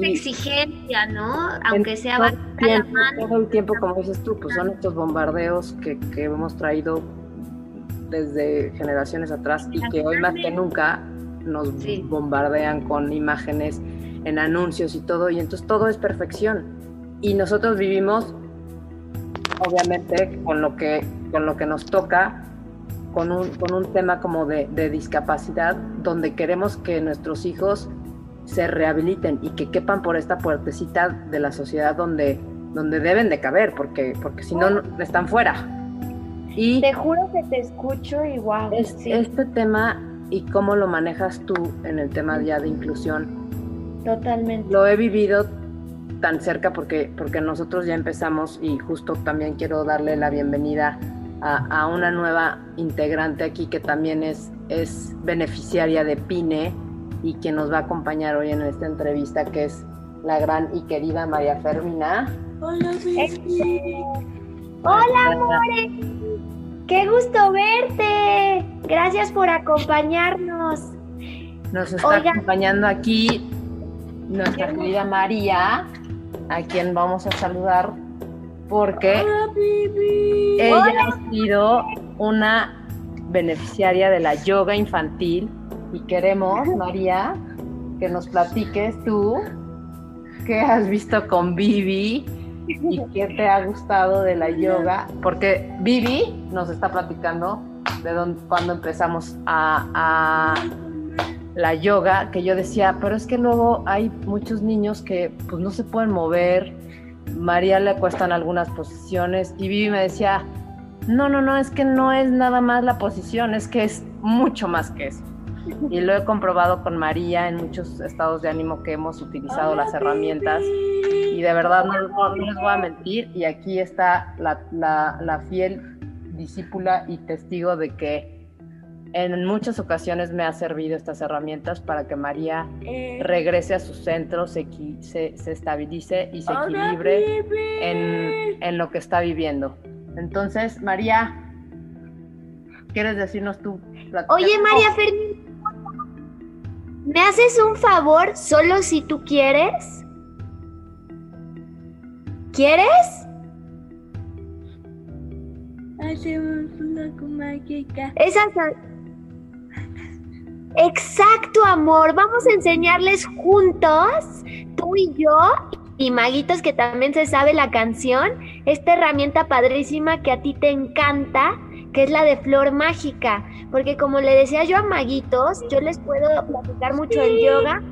exigencia, ¿no? Aunque sea todo el, tiempo, todo el tiempo, como dices tú, pues son estos bombardeos que, que hemos traído desde generaciones atrás y que hoy más que nunca nos bombardean con imágenes en anuncios y todo, y entonces todo es perfección. Y nosotros vivimos, obviamente, con lo que, con lo que nos toca, con un, con un tema como de, de discapacidad, donde queremos que nuestros hijos se rehabiliten y que quepan por esta puertecita de la sociedad donde, donde deben de caber, porque, porque si no, están fuera. Y te juro que te escucho y wow. Este tema y cómo lo manejas tú en el tema ya de inclusión. Totalmente. Lo he vivido tan cerca porque, porque nosotros ya empezamos y justo también quiero darle la bienvenida a, a una nueva integrante aquí que también es, es beneficiaria de PINE, y quien nos va a acompañar hoy en esta entrevista, que es la gran y querida María Fermina. Hola, Hola, amores. Qué gusto verte. Gracias por acompañarnos. Nos está acompañando aquí nuestra querida María, a quien vamos a saludar porque ella ha sido una beneficiaria de la yoga infantil y queremos, [laughs] María, que nos platiques tú qué has visto con Vivi y qué te ha gustado de la yoga, porque Vivi nos está platicando de dónde, cuando empezamos a, a, la yoga, que yo decía, pero es que luego hay muchos niños que pues no se pueden mover, María le cuestan algunas posiciones y Vivi me decía, no, no, no, es que no es nada más la posición, es que es mucho más que eso y lo he comprobado con María en muchos estados de ánimo que hemos utilizado las herramientas. y de verdad no, les voy a mentir y aquí está la, la, fiel discípula y testigo de que en muchas ocasiones me ha servido estas herramientas para que María regrese a su centro, se, se, se estabilice y se equilibre en, en, lo que está viviendo. Entonces, María, ¿quieres decirnos tú? Oye, María Fernández, ¿Me haces un favor solo si tú quieres? ¿Quieres? Hacemos una mágica. Esa Exacto, amor. Vamos a enseñarles juntos, tú y yo, y Maguitos que también se sabe la canción, esta herramienta padrísima que a ti te encanta, que es la de flor mágica, porque como le decía yo a maguitos, yo les puedo platicar mucho del yoga,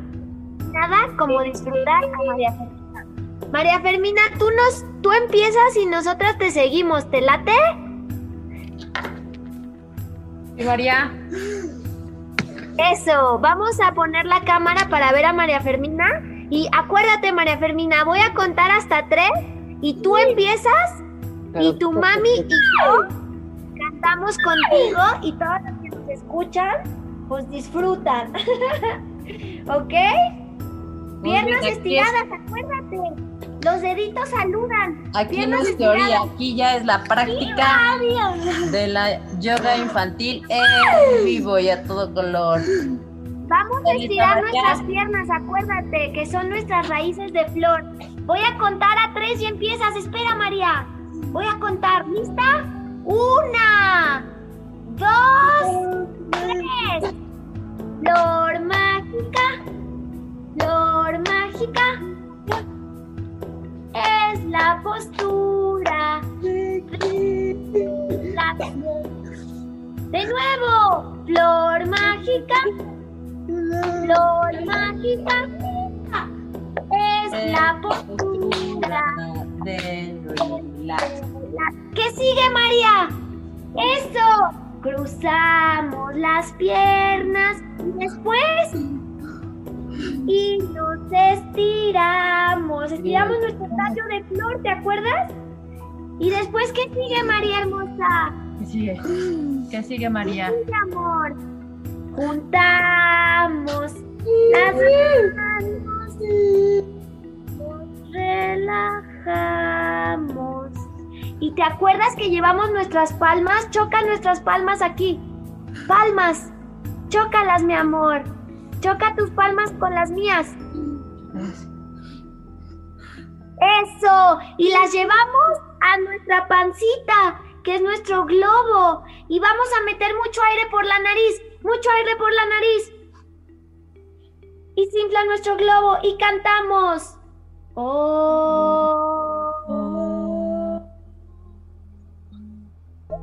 nada como disfrutar a María Fermina. María Fermina, tú nos, tú empiezas y nosotras te seguimos, ¿te late? Sí, María. Eso, vamos a poner la cámara para ver a María Fermina. Y acuérdate, María Fermina, voy a contar hasta tres y tú empiezas y tu mami y yo cantamos contigo y todos los que nos escuchan, pues disfrutan. [laughs] ¿Ok? Piernas estiradas, acuérdate. Los deditos saludan. Aquí no Piernas es teoría, estiradas. aquí ya es la práctica [laughs] de la yoga infantil en vivo y a todo color. Vamos a estirar nuestras piernas, acuérdate que son nuestras raíces de flor. Voy a contar a tres y empiezas. Espera, María. Voy a contar. ¿Lista? Una, dos, tres. Flor mágica, flor mágica. Es la postura. De nuevo, flor mágica. Flor mágica es la postura. de relax. ¿Qué sigue, María? Eso. Cruzamos las piernas y después y nos estiramos. Estiramos nuestro tallo de flor, ¿te acuerdas? Y después, ¿qué sigue, María hermosa? ¿Qué sigue? ¿Qué sigue, María? Mi amor. Juntamos las manos. Relajamos. ¿Y te acuerdas que llevamos nuestras palmas? Choca nuestras palmas aquí. Palmas. Chócalas, mi amor. Choca tus palmas con las mías. Eso. Y las llevamos a nuestra pancita, que es nuestro globo. Y vamos a meter mucho aire por la nariz. Mucho aire por la nariz. Y se infla nuestro globo y cantamos. Oh.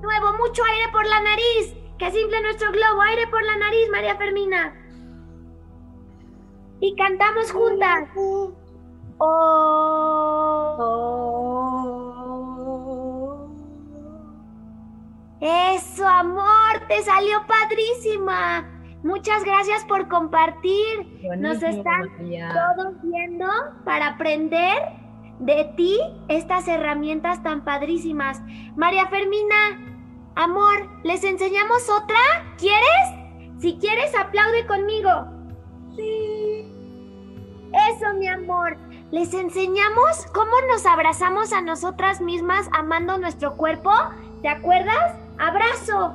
Nuevo, mucho aire por la nariz. Que se infle nuestro globo. Aire por la nariz, María Fermina. Y cantamos juntas. Oh. Eso, amor, te salió padrísima. Muchas gracias por compartir. Nos están María. todos viendo para aprender de ti estas herramientas tan padrísimas. María Fermina, amor, ¿les enseñamos otra? ¿Quieres? Si quieres, aplaude conmigo. Sí. Eso, mi amor. ¿Les enseñamos cómo nos abrazamos a nosotras mismas amando nuestro cuerpo? ¿Te acuerdas? Abrazo.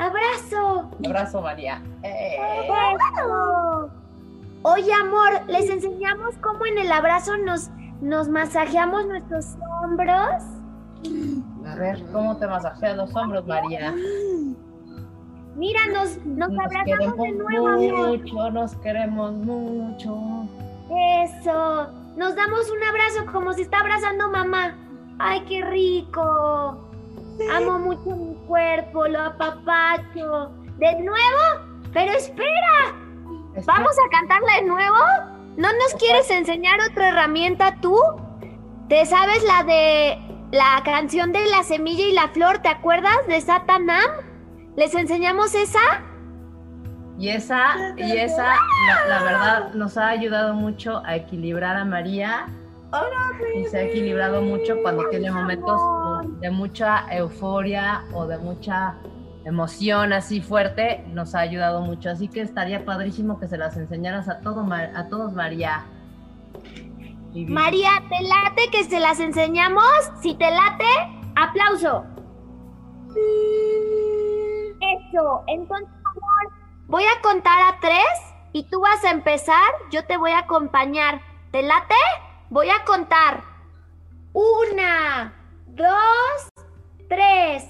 Abrazo. Abrazo, María. Eh. Eso. Oye, amor, les enseñamos cómo en el abrazo nos, nos masajeamos nuestros hombros. A ver, ¿cómo te masajeas los hombros, María? Mira, nos, nos Nos abrazamos de nuevo, amor. mucho, nos queremos mucho. Eso. Nos damos un abrazo como si está abrazando mamá. Ay, qué rico. Amo mucho mi cuerpo, lo apapacho. ¿De nuevo? Pero espera, ¿vamos a cantarla de nuevo? ¿No nos quieres enseñar otra herramienta tú? ¿Te sabes la de la canción de la semilla y la flor? ¿Te acuerdas de Satanam? ¿Les enseñamos esa? Y esa, y esa, la, la verdad, nos ha ayudado mucho a equilibrar a María. Y se ha equilibrado mucho cuando tiene momentos de mucha euforia o de mucha emoción así fuerte, nos ha ayudado mucho. Así que estaría padrísimo que se las enseñaras a, todo, a todos, María. María, ¿te late que se las enseñamos? Si te late, aplauso. Eso, entonces, amor, voy a contar a tres y tú vas a empezar, yo te voy a acompañar. ¿Te late? Voy a contar. Una, dos, tres.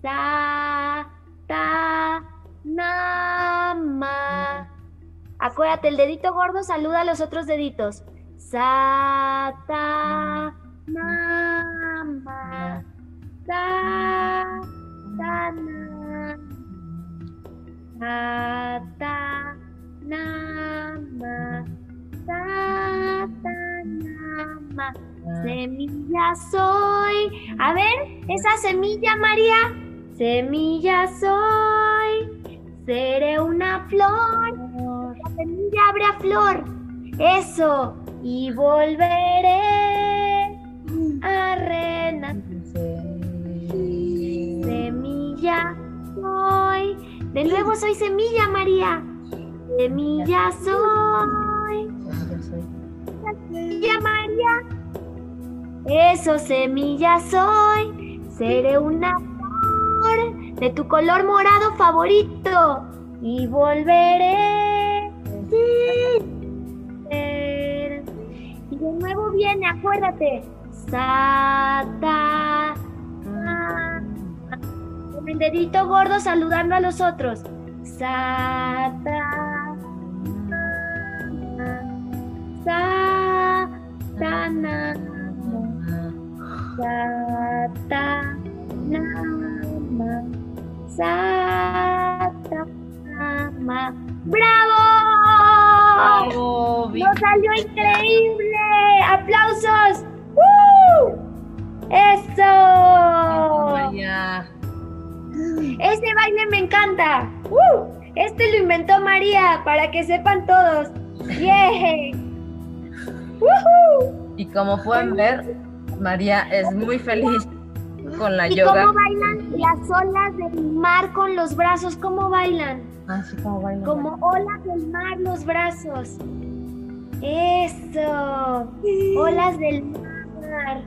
Sa, ta, na, ma. Acuérdate, el dedito gordo saluda a los otros deditos. Sa, ta, na, ma. Sa, Satana. Satanama. Satanama. Semilla soy. A ver, esa semilla, María. Semilla soy. Seré una flor. La semilla abre a flor. Eso. Y volveré a renacer. Semilla soy. De nuevo soy semilla, María. Semilla soy. Semilla, María. Eso, semilla soy. Seré una flor de tu color morado favorito. Y volveré. Y de nuevo viene, acuérdate. Sata. Con el dedito gordo saludando a los otros. Sata. Satana. Satanama. Satanama. ¡Bravo! Bravo, Vicky. ¡Nos salió increíble! ¡Aplausos! ¡Uh! ¡Eso! María. Este baile me encanta. ¡Uh! Este lo inventó María, para que sepan todos. ¡Yay! ¡Woohoo! Y como pueden ver, María es muy feliz con la ¿Y yoga. cómo bailan las olas del mar con los brazos? ¿Cómo bailan? Así como baila. Como olas del mar los brazos. Eso. Olas del mar.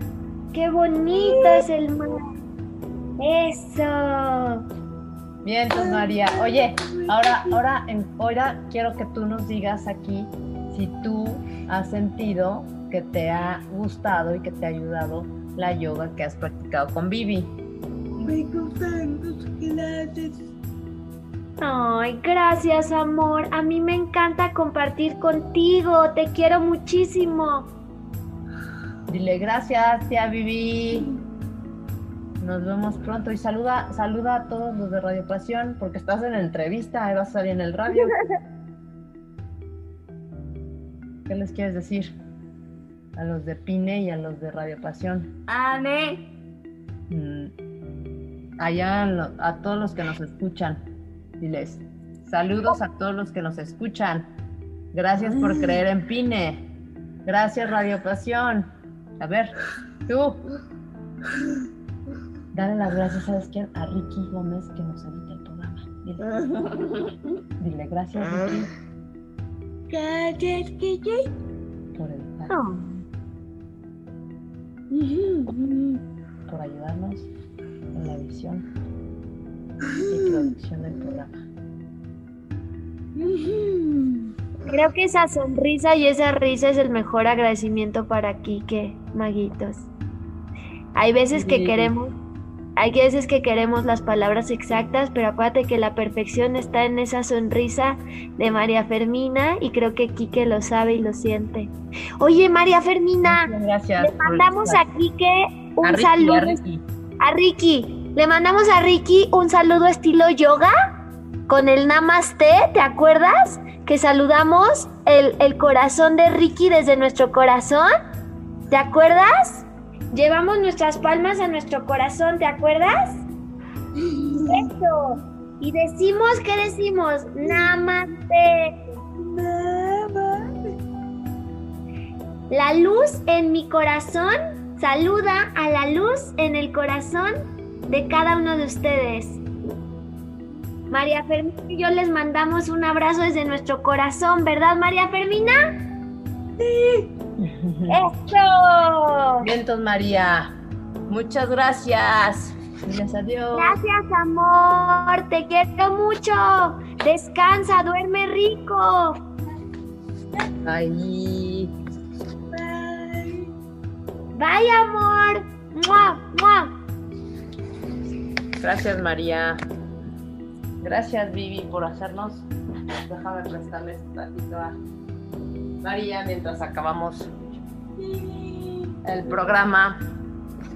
Qué bonito es el mar. Eso. Bien, pues María. Oye, ahora, ahora, en- ahora quiero que tú nos digas aquí si tú has sentido que te ha gustado y que te ha ayudado la yoga que has practicado con Vivi. Me gustan tus clases. Ay, gracias, amor. A mí me encanta compartir contigo. Te quiero muchísimo. Dile gracias, tía Vivi. Nos vemos pronto y saluda, saluda a todos los de Radio Pasión porque estás en entrevista, ahí vas a salir en el radio. [laughs] ¿Qué les quieres decir? A los de Pine y a los de Radio Pasión. Ane. Mm, Allá a todos los que nos escuchan. Diles, saludos a todos los que nos escuchan. Gracias por creer en Pine. Gracias Radio Pasión. A ver, tú. Dale las gracias, ¿sabes quién? A Ricky Gómez que nos edita el programa. Dile, [laughs] dile gracias Ricky Gracias, por Oh, por ayudarnos en la edición y producción del programa. Creo que esa sonrisa y esa risa es el mejor agradecimiento para Kike, Maguitos. Hay veces que queremos, hay veces que queremos las palabras exactas, pero acuérdate que la perfección está en esa sonrisa de María Fermina y creo que Kike lo sabe y lo siente. Oye, María Fermina, Muchas gracias. le mandamos a. Kike un A Ricky, saludo a Ricky. a Ricky. Le mandamos a Ricky un saludo estilo yoga con el namaste, ¿te acuerdas? Que saludamos el, el corazón de Ricky desde nuestro corazón. ¿Te acuerdas? Llevamos nuestras palmas a nuestro corazón, ¿te acuerdas? Eso. Y decimos, ¿qué decimos? Namaste. La luz en mi corazón saluda a la luz en el corazón de cada uno de ustedes. María Fermina y yo les mandamos un abrazo desde nuestro corazón, ¿verdad, María Fermina? ¡Eso! Vientos María. Muchas gracias. Diles adiós. Gracias, amor. Te quiero mucho. Descansa, duerme rico. Ahí. Bye, amor. ¡Mua, mua! Gracias María. Gracias Vivi por hacernos. Déjame prestarles un ratito a María mientras acabamos el programa.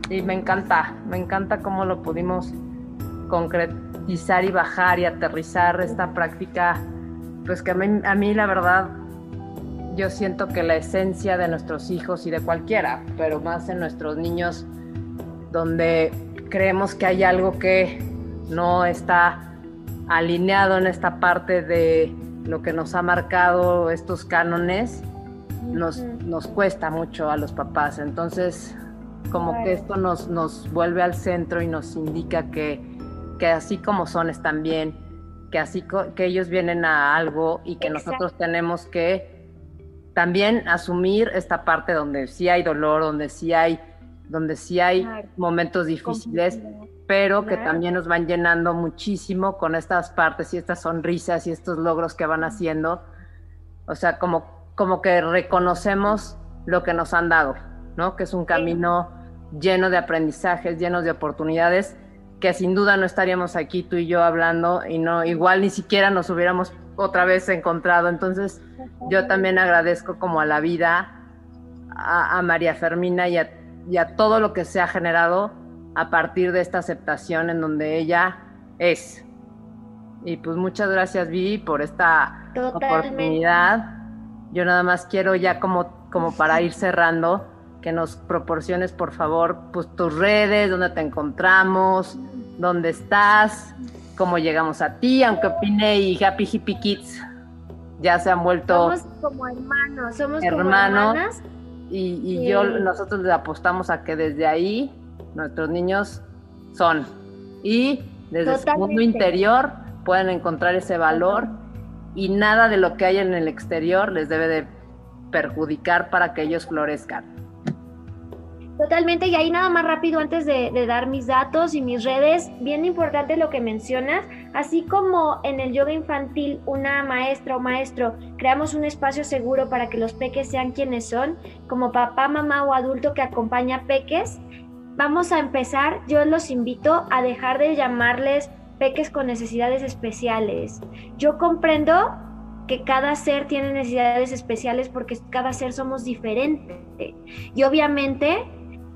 Y me encanta, me encanta cómo lo pudimos concretizar y bajar y aterrizar esta práctica, pues que a mí, a mí la verdad yo siento que la esencia de nuestros hijos y de cualquiera, pero más en nuestros niños, donde creemos que hay algo que no está alineado en esta parte de lo que nos ha marcado estos cánones, nos, nos cuesta mucho a los papás. Entonces, como que esto nos, nos vuelve al centro y nos indica que, que así como son están bien, que así que ellos vienen a algo y que nosotros tenemos que también asumir esta parte donde sí hay dolor, donde sí hay, donde sí hay momentos difíciles, pero que también nos van llenando muchísimo con estas partes y estas sonrisas y estos logros que van haciendo. O sea, como, como que reconocemos lo que nos han dado, ¿no? Que es un camino lleno de aprendizajes, lleno de oportunidades, que sin duda no estaríamos aquí tú y yo hablando y no, igual ni siquiera nos hubiéramos otra vez encontrado. Entonces, yo también agradezco como a la vida, a, María Fermina y a, y a todo lo que se ha generado a partir de esta aceptación en donde ella es. Y pues muchas gracias Vivi por esta oportunidad. Yo nada más quiero ya como, como para ir [laughs] cerrando, que nos proporciones por favor pues tus redes, dónde te encontramos, dónde estás, cómo llegamos a ti, aunque opine y Happy Hippie Kids ya se han vuelto somos como hermanos, somos hermanos y, y yo nosotros le apostamos a que desde ahí nuestros niños son. Y desde su mundo interior pueden encontrar ese valor y nada de lo que hay en el exterior les debe de perjudicar para que ellos florezcan. Totalmente, y ahí nada más rápido antes de, de, dar mis datos y mis redes, bien importante lo que mencionas, así como en el yoga infantil una maestra o maestro creamos un espacio seguro para que los peques sean quienes son, como papá, mamá o adulto que acompaña peques, vamos a empezar, yo los invito a dejar de llamarles peques con necesidades especiales. Yo comprendo que cada ser tiene necesidades especiales porque cada ser somos diferentes. Y obviamente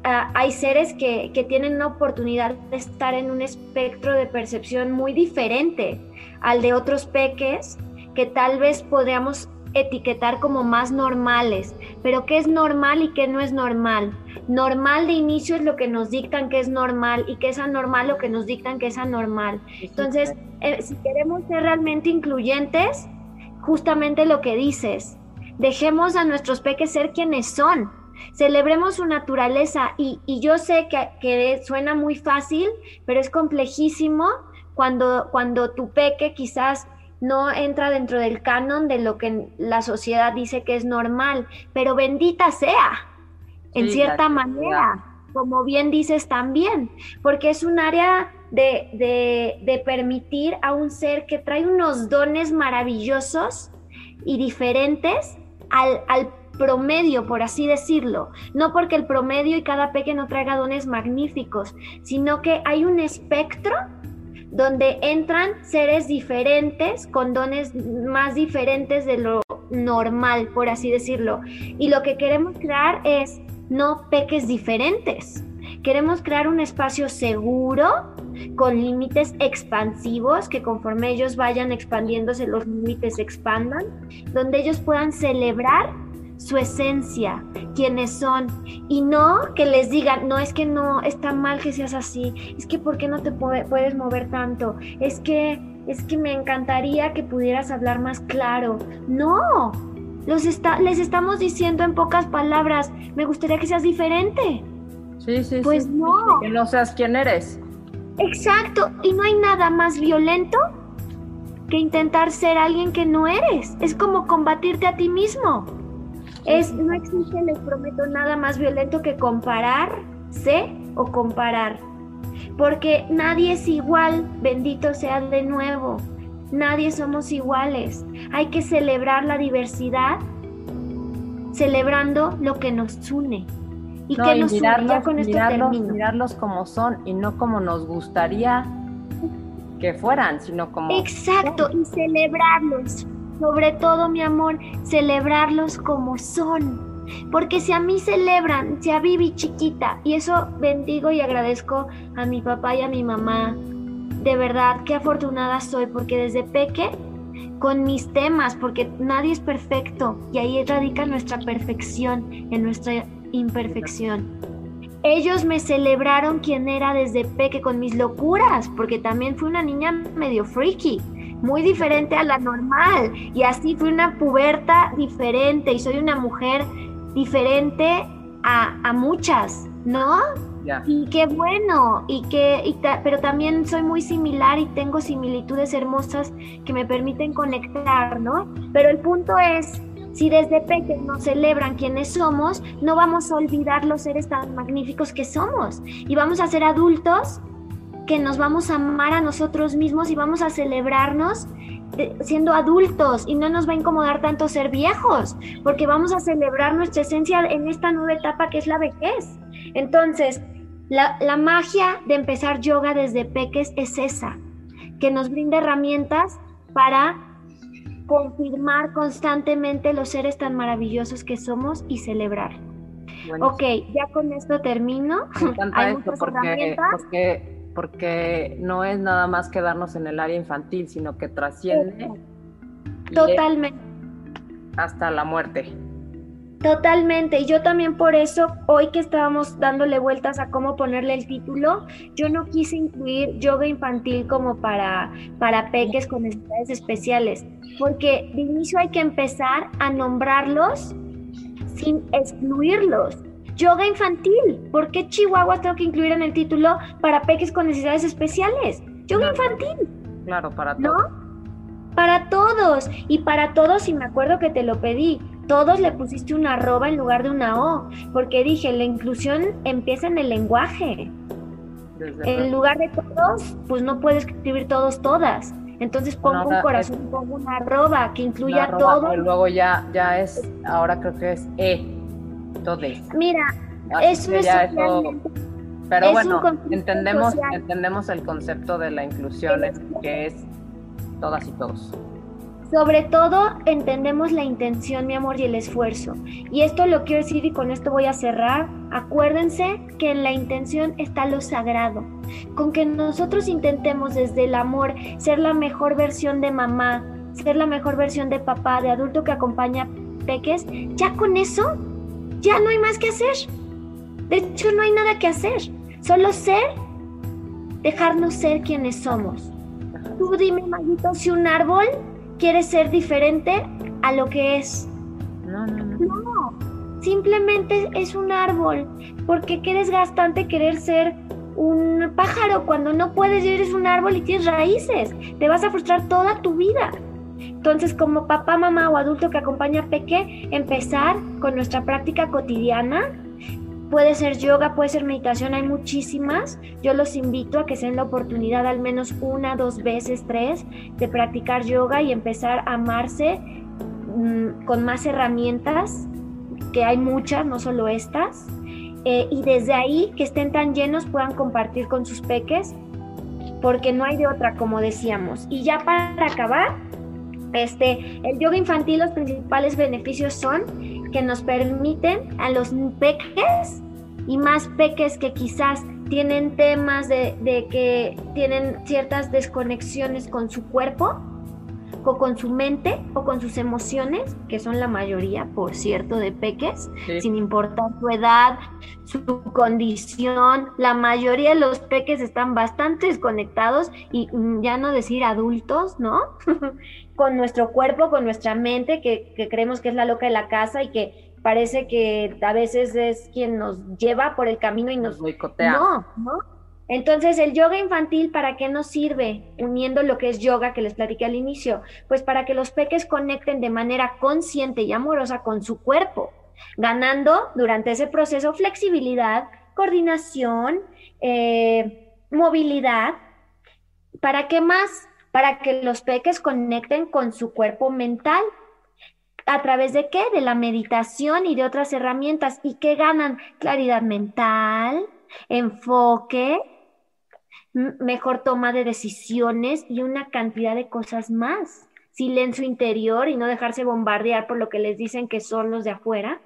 ah, hay seres que, que, tienen una oportunidad de estar en un espectro de percepción muy diferente al de otros peques que tal vez podríamos etiquetar como más normales. Pero ¿qué es normal y qué no es normal? Normal de inicio es lo que nos dictan que es normal y que es anormal lo que nos dictan que es anormal. Entonces, eh, si queremos ser realmente incluyentes, justamente lo que dices, dejemos a nuestros peques ser quienes son. Celebremos su naturaleza y, y yo sé que, que, suena muy fácil, pero es complejísimo cuando, cuando tu peque quizás no entra dentro del canon de lo que la sociedad dice que es normal, pero bendita sea, en cierta manera, como bien dices también, porque es un área de, de, permitir a un ser que trae unos dones maravillosos y diferentes al, al promedio, por así decirlo. No porque el promedio y cada peque no traiga dones magníficos, sino que hay un espectro donde entran seres diferentes, con dones más diferentes de lo normal, por así decirlo. Y lo que queremos crear es no peques diferentes. Queremos crear un espacio seguro, con límites expansivos, que conforme ellos vayan expandiéndose, los límites expandan, donde ellos puedan celebrar su esencia, quienes son, y no que les digan, no es que no está mal que seas así, es que por qué no te puedes mover tanto, es que es que me encantaría que pudieras hablar más claro. No, los está, les estamos diciendo en pocas palabras, me gustaría que seas diferente. Sí, sí, pues no. Que no seas quien eres. Exacto, y no hay nada más violento que intentar ser alguien que no eres. Es como combatirte a ti mismo. Es, no existe, les prometo, nada más violento que compararse o comparar. Porque nadie es igual, bendito sea de nuevo. Nadie somos iguales. Hay que celebrar la diversidad, celebrando lo que nos une. Y que nos mirarlos, con esto mirarlos como son y no como nos gustaría que fueran, sino como... Exacto, y celebrarlos sobre todo, mi amor, celebrarlos como son. Porque si a mí celebran, si a Vivi chiquita, y eso bendigo y agradezco a mi papá y a mi mamá, de verdad, qué afortunada soy, porque desde peque, con mis temas, porque nadie es perfecto, y ahí radica nuestra perfección, en nuestra imperfección. Ellos me celebraron quien era desde peque con mis locuras, porque también fui una niña medio freaky, muy diferente a la normal, y así fui una puberta diferente, y soy una mujer diferente a, a muchas, ¿no? Y qué bueno, y que, pero también soy muy similar y tengo similitudes hermosas que me permiten conectar, ¿no? Pero el punto es, si desde pequeños nos celebran quienes somos, no vamos a olvidar los seres tan magníficos que somos. Y vamos a ser adultos que nos vamos a amar a nosotros mismos y vamos a celebrarnos eh, siendo adultos y no nos va a incomodar tanto ser viejos, porque vamos a celebrar nuestra esencia en esta nueva etapa que es la vejez. Entonces, la, magia de empezar yoga desde peques es esa, que nos brinda herramientas para confirmar constantemente los seres tan maravillosos que somos y celebrar. Ok, ya con esto termino. Hay muchas porque, porque, porque, no es nada más quedarnos en el área infantil, sino que trasciende. Totalmente. Hasta la muerte. Totalmente, y yo también por eso, hoy que estábamos dándole vueltas a cómo ponerle el título, yo no quise incluir yoga infantil como para, para peques con necesidades especiales, porque de inicio hay que empezar a nombrarlos sin excluirlos. Yoga infantil, ¿por qué Chihuahua tengo que incluir en el título para peques con necesidades especiales? Yoga infantil. Claro, para todos. ¿No? Para todos, y para todos, y me acuerdo que te lo pedí, todos le pusiste una arroba en lugar de una O, porque dije, la inclusión empieza en el lenguaje. en lugar de todos, pues no puedes escribir todos, todas. Entonces pongo un corazón, pongo una arroba que incluya todo. luego ya, ya es, ahora creo que es E, todes. Mira, eso es pero bueno, entendemos, entendemos el concepto de la inclusión, que es todas y todos. Sobre todo entendemos la intención, mi amor, y el esfuerzo. Y esto lo quiero decir y con esto voy a cerrar. Acuérdense que en la intención está lo sagrado. Con que nosotros intentemos desde el amor ser la mejor versión de mamá, ser la mejor versión de papá, de adulto que acompaña peques, ya con eso, ya no hay más que hacer. De hecho, no hay nada que hacer. Solo ser, dejarnos ser quienes somos. Tú dime, Maguito, si un árbol quiere ser diferente a lo que es. No, no, no. No, simplemente es un árbol. Porque qué desgastante querer ser un pájaro cuando no puedes eres un árbol y tienes raíces. Te vas a frustrar toda tu vida. Entonces, como papá, mamá o adulto que acompaña a Peque, empezar con nuestra práctica cotidiana Puede ser yoga, puede ser meditación, hay muchísimas. Yo los invito a que se la oportunidad al menos una, dos veces, tres, de practicar yoga y empezar a amarse mm, con más herramientas, que hay muchas, no solo estas. Eh, y desde ahí, que estén tan llenos, puedan compartir con sus peques, porque no hay de otra, como decíamos. Y ya para acabar, este, el yoga infantil, los principales beneficios son que nos permiten a los peques y más peques que quizás tienen temas de, que tienen ciertas desconexiones con su cuerpo o con su mente o con sus emociones, que son la mayoría, por cierto, de peques, sin importar su edad, su condición, la mayoría de los peques están bastante desconectados y mm, ya no decir adultos, ¿no? [laughs] con nuestro cuerpo, con nuestra mente, que, creemos que es la loca de la casa y que parece que a veces es quien nos lleva por el camino y nos, boicotea. No, ¿no? Entonces, el yoga infantil, ¿para qué nos sirve? Uniendo lo que es yoga que les platiqué al inicio, pues para que los peques conecten de manera consciente y amorosa con su cuerpo, ganando durante ese proceso flexibilidad, coordinación, eh, movilidad. ¿Para qué más? Para que los peques conecten con su cuerpo mental. ¿A través de qué? De la meditación y de otras herramientas. ¿Y qué ganan? Claridad mental, enfoque, mejor toma de decisiones y una cantidad de cosas más. Silencio interior y no dejarse bombardear por lo que les dicen que son los de afuera.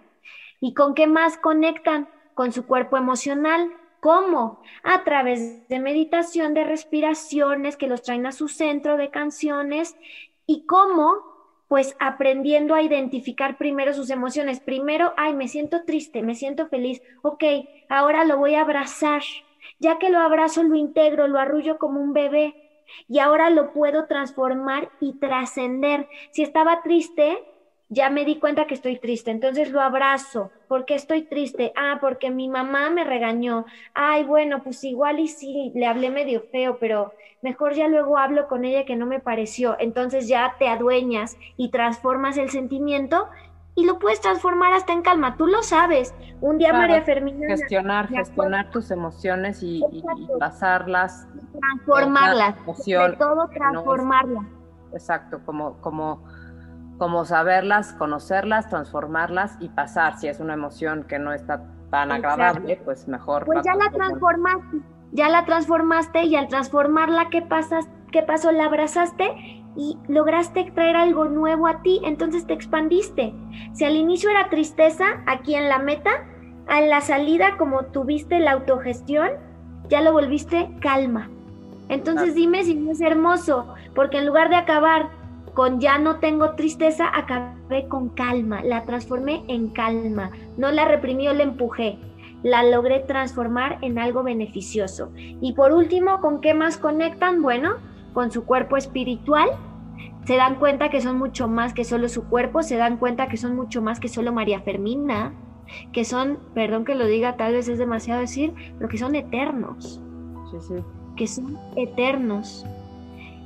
¿Y con qué más conectan? Con su cuerpo emocional, ¿Cómo? A través de meditación, de respiraciones que los traen a su centro de canciones. ¿Y cómo? Pues aprendiendo a identificar primero sus emociones. Primero, ay, me siento triste, me siento feliz. Ok, ahora lo voy a abrazar. Ya que lo abrazo, lo integro, lo arrullo como un bebé. Y ahora lo puedo transformar y trascender. Si estaba triste, ya me di cuenta que estoy triste, entonces lo abrazo. ¿Por qué estoy triste? Ah, porque mi mamá me regañó. Ay, bueno, pues igual y sí, le hablé medio feo, pero mejor ya luego hablo con ella que no me pareció. Entonces ya te adueñas y transformas el sentimiento y lo puedes transformar hasta en calma. Tú lo sabes. Un día María Fermina... Gestionar, gestionar tus emociones y, pasarlas. Transformarlas. Emoción, todo transformarlas. exacto, como... como como saberlas, conocerlas, transformarlas y pasar. Si es una emoción que no está tan agradable, pues mejor. Pues ya la transformaste, ya la transformaste y al transformarla, ¿qué, pasas, ¿qué pasó? La abrazaste y lograste traer algo nuevo a ti, entonces te expandiste. Si al inicio era tristeza, aquí en la meta, a la salida, como tuviste la autogestión, ya lo volviste calma. Entonces dime si no es hermoso, porque en lugar de acabar con ya no tengo tristeza, acabé con calma, la transformé en calma, no la reprimí o la empujé, la logré transformar en algo beneficioso. Y por último, ¿con qué más conectan? Bueno, con su cuerpo espiritual. Se dan cuenta que son mucho más que solo su cuerpo, se dan cuenta que son mucho más que solo María Fermina, que son, perdón que lo diga, tal vez es demasiado decir, pero que son eternos. Sí, sí. Que son eternos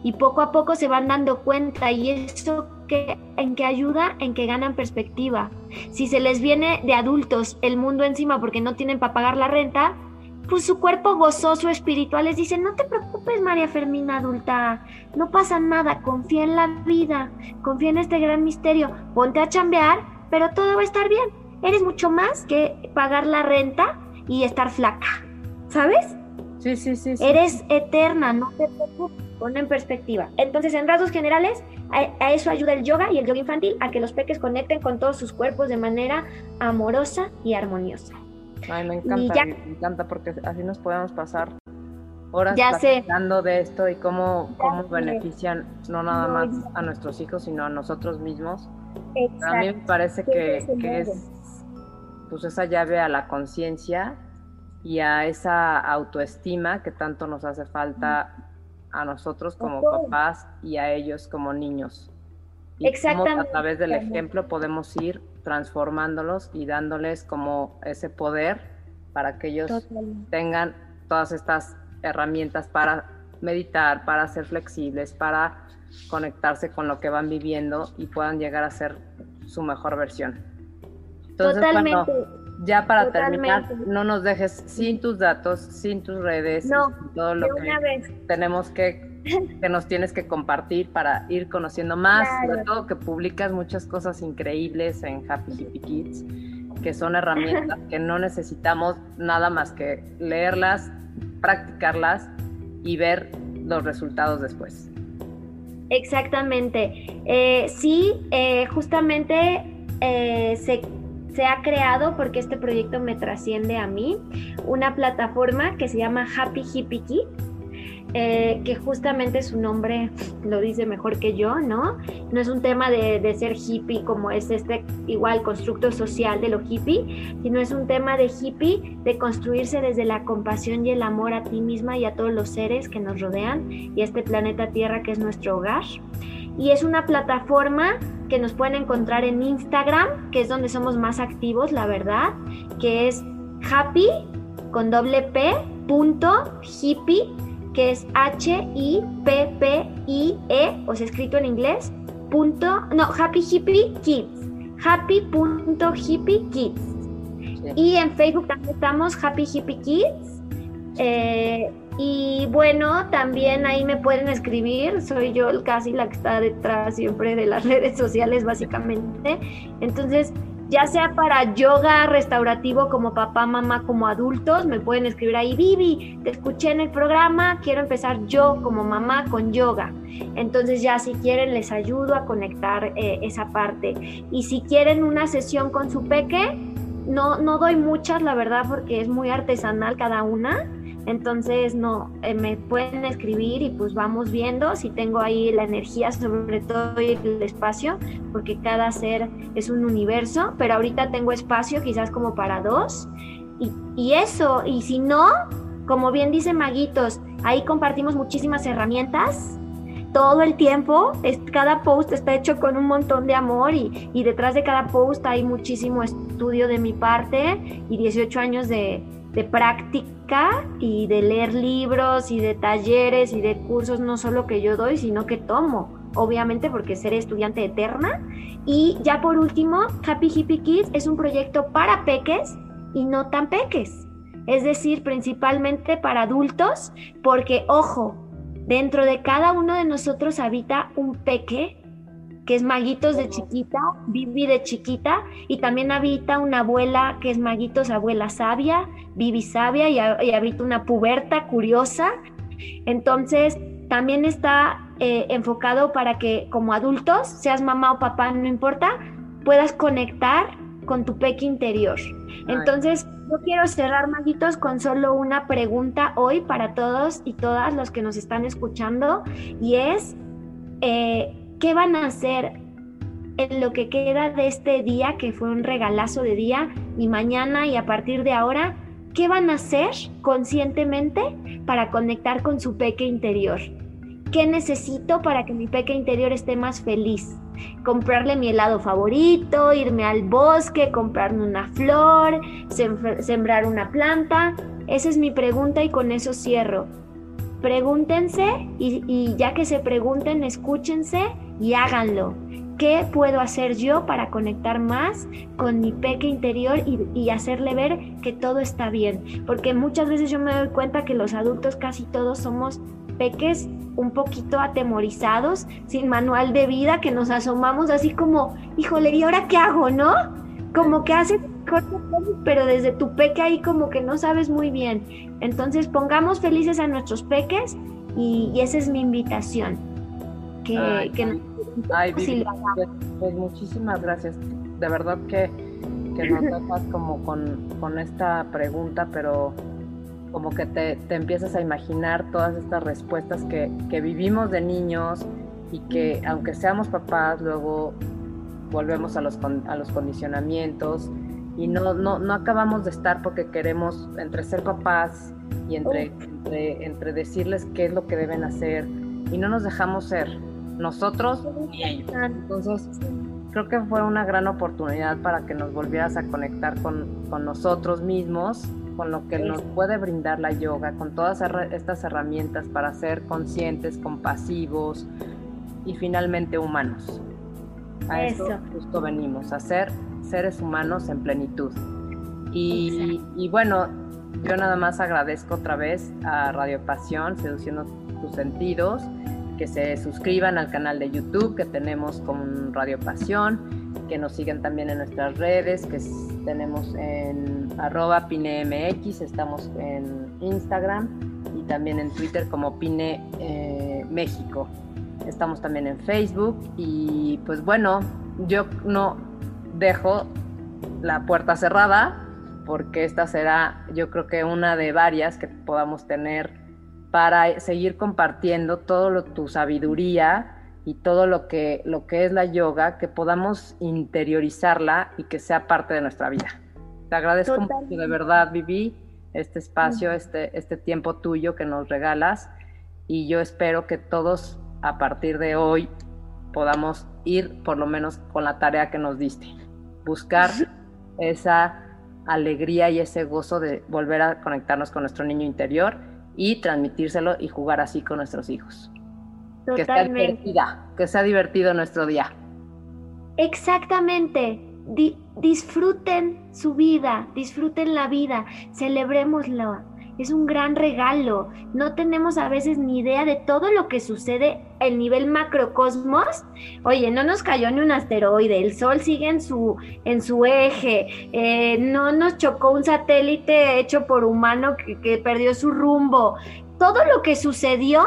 y poco a poco se van dando cuenta y eso que, en que ayuda en que ganan perspectiva. Si se les viene de adultos el mundo encima porque no tienen para pagar la renta, pues su cuerpo gozoso espiritual les dice, no te preocupes María Fermina adulta, no pasa nada, confía en la vida, confía en este gran misterio, ponte a chambear, pero todo va a estar bien. Eres mucho más que pagar la renta y estar flaca, ¿sabes? Sí, sí, sí. Eres eterna, no te preocupes, pon en perspectiva. Entonces, en rasgos generales, a, eso ayuda el yoga y el yoga infantil, a que los peques conecten con todos sus cuerpos de manera amorosa y armoniosa. Ay, me encanta, me encanta porque así nos podemos pasar horas ya de esto y cómo, cómo benefician no nada más a nuestros hijos, sino a nosotros mismos. A mí me parece que, que es pues esa llave a la conciencia y a esa autoestima que tanto nos hace falta a nosotros como papás y a ellos como niños. Y Exactamente. a través del ejemplo podemos ir transformándolos y dándoles como ese poder para que ellos tengan todas estas herramientas para meditar, para ser flexibles, para conectarse con lo que van viviendo y puedan llegar a ser su mejor versión. Entonces, Totalmente ya para terminar, no nos dejes sin tus datos, sin tus redes, no, todo lo que tenemos que, que nos tienes que compartir para ir conociendo más, sobre todo que publicas muchas cosas increíbles en Happy Hippie Kids, que son herramientas [laughs] que no necesitamos nada más que leerlas, practicarlas y ver los resultados después. Exactamente. Eh, sí, eh, justamente eh, se se ha creado, porque este proyecto me trasciende a mí, una plataforma que se llama Happy Hippie eh, que justamente su nombre lo dice mejor que yo, ¿no? No es un tema de, de, ser hippie como es este igual constructo social de lo hippie, sino es un tema de hippie, de construirse desde la compasión y el amor a ti misma y a todos los seres que nos rodean y a este planeta Tierra que es nuestro hogar y es una plataforma que nos pueden encontrar en Instagram, que es donde somos más activos, la verdad, que es happy con doble p punto hippie, que es H I P P I E, o sea, escrito en inglés, punto, no, happy hippie kids, happy punto hippie kids. Y en Facebook también estamos Happy Hippie Kids. Eh, y bueno, también ahí me pueden escribir, soy yo casi la que está detrás siempre de las [laughs] redes sociales básicamente. Entonces, ya sea para yoga restaurativo como papá, mamá, como adultos, me pueden escribir ahí, Vivi, te escuché en el programa, quiero empezar yo como mamá con yoga. Entonces ya si quieren les ayudo a conectar eh, esa parte. Y si quieren una sesión con su peque, no, no doy muchas, la verdad, porque es muy artesanal cada una. Entonces, no, eh, me pueden escribir y pues vamos viendo si tengo ahí la energía, sobre todo el espacio, porque cada ser es un universo, pero ahorita tengo espacio quizás como para dos. Y, y eso, y si no, como bien dice Maguitos, ahí compartimos muchísimas herramientas todo el tiempo. Cada post está hecho con un montón de amor y, y, detrás de cada post hay muchísimo estudio de mi parte y 18 años de, de, práctica y de leer libros y de talleres y de cursos, no solo que yo doy, sino que tomo, obviamente porque seré estudiante eterna. Y ya por último, Happy Hippie Kids es un proyecto para peques y no tan peques. Es decir, principalmente para adultos, porque ojo, Dentro de cada uno de nosotros habita un peque, que es Maguitos de chiquita, Vivi de chiquita, y también habita una abuela que es Maguitos, abuela sabia, Vivi sabia, y, habita una puberta curiosa. Entonces, también está eh, enfocado para que como adultos, seas mamá o papá, no importa, puedas conectar con tu peque interior. Entonces, yo quiero cerrar, Maguitos, con solo una pregunta hoy para todos y todas los que nos están escuchando, y es, eh, ¿qué van a hacer en lo que queda de este día, que fue un regalazo de día, y mañana y a partir de ahora? ¿Qué van a hacer conscientemente para conectar con su peque interior? ¿Qué necesito para que mi peque interior esté más feliz? comprarle mi helado favorito, irme al bosque, comprarme una flor, sembrar una planta. Esa es mi pregunta y con eso cierro. Pregúntense y, ya que se pregunten, escúchense y háganlo. ¿Qué puedo hacer yo para conectar más con mi peque interior y, hacerle ver que todo está bien? Porque muchas veces yo me doy cuenta que los adultos casi todos somos peques un poquito atemorizados, sin manual de vida, que nos asomamos así como, híjole, ¿y ahora qué hago, no? Como que hace pero desde tu peque ahí como que no sabes muy bien. Entonces pongamos felices a nuestros peques y, esa es mi invitación. Que, ay, pues, pues, muchísimas gracias. De verdad que, que nos dejas como con, con esta pregunta, pero como que te, te, empiezas a imaginar todas estas respuestas que, que, vivimos de niños y que aunque seamos papás, luego volvemos a los, a los condicionamientos y no, no, no acabamos de estar porque queremos entre ser papás y entre, entre, entre decirles qué es lo que deben hacer y no nos dejamos ser nosotros y ellos. Entonces, creo que fue una gran oportunidad para que nos volvieras a conectar con, con nosotros mismos con lo que nos puede brindar la yoga, con todas estas herramientas para ser conscientes, compasivos y finalmente humanos. A eso, justo venimos, a ser seres humanos en plenitud. Y, y, bueno, yo nada más agradezco otra vez a Radio Pasión, Seduciendo tus Sentidos, que se suscriban al canal de YouTube que tenemos con Radio Pasión que nos sigan también en nuestras redes, que tenemos en arroba pinemx, estamos en Instagram y también en Twitter como Pine eh, México. Estamos también en Facebook y pues bueno, yo no dejo la puerta cerrada porque esta será yo creo que una de varias que podamos tener para seguir compartiendo todo tu sabiduría y todo lo que, lo que es la yoga, que podamos interiorizarla y que sea parte de nuestra vida. Te agradezco mucho, de verdad, Vivi, este espacio, este, este tiempo tuyo que nos regalas y yo espero que todos a partir de hoy podamos ir por lo menos con la tarea que nos diste, buscar [laughs] esa alegría y ese gozo de volver a conectarnos con nuestro niño interior y transmitírselo y jugar así con nuestros hijos. Que sea divertida, que sea divertido nuestro día. Exactamente. disfruten su vida, disfruten la vida, celebrémoslo. Es un gran regalo. No tenemos a veces ni idea de todo lo que sucede el nivel macrocosmos. Oye, no nos cayó ni un asteroide, el Sol sigue en su, en su eje, eh, no nos chocó un satélite hecho por humano que, que perdió su rumbo. Todo lo que sucedió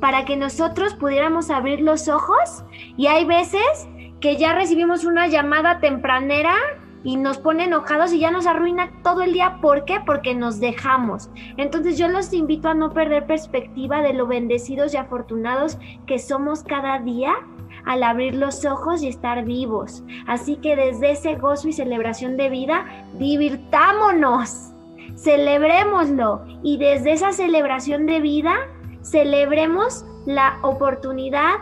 para que nosotros pudiéramos abrir los ojos y hay veces que ya recibimos una llamada tempranera y nos pone enojados y ya nos arruina todo el día. ¿Por qué? Porque nos dejamos. Entonces yo los invito a no perder perspectiva de lo bendecidos y afortunados que somos cada día al abrir los ojos y estar vivos. Así que desde ese gozo y celebración de vida, divirtámonos, celebrémoslo y desde esa celebración de vida, celebremos la oportunidad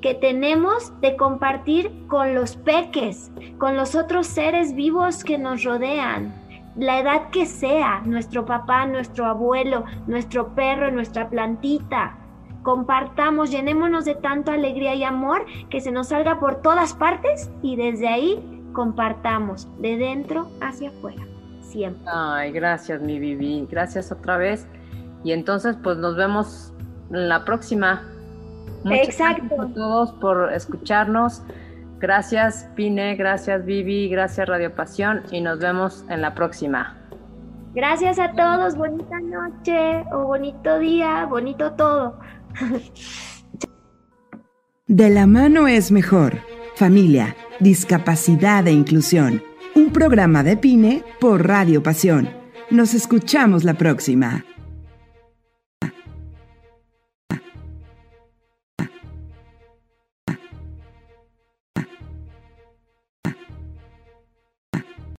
que tenemos de compartir con los peques, con los otros seres vivos que nos rodean, la edad que sea, nuestro papá, nuestro abuelo, nuestro perro, nuestra plantita. Compartamos, llenémonos de tanto alegría y amor que se nos salga por todas partes y desde ahí compartamos de dentro hacia afuera, siempre. Ay, gracias mi Vivi, gracias otra vez. Y entonces pues nos vemos la próxima. Exacto. Gracias a todos por escucharnos. Gracias Pine, gracias Vivi, gracias Radio Pasión y nos vemos en la próxima. Gracias a todos, bonita noche o bonito día, bonito todo. [laughs] De la mano es mejor. Familia, discapacidad e inclusión. Un programa de Pine por Radio Pasión. Nos escuchamos la próxima.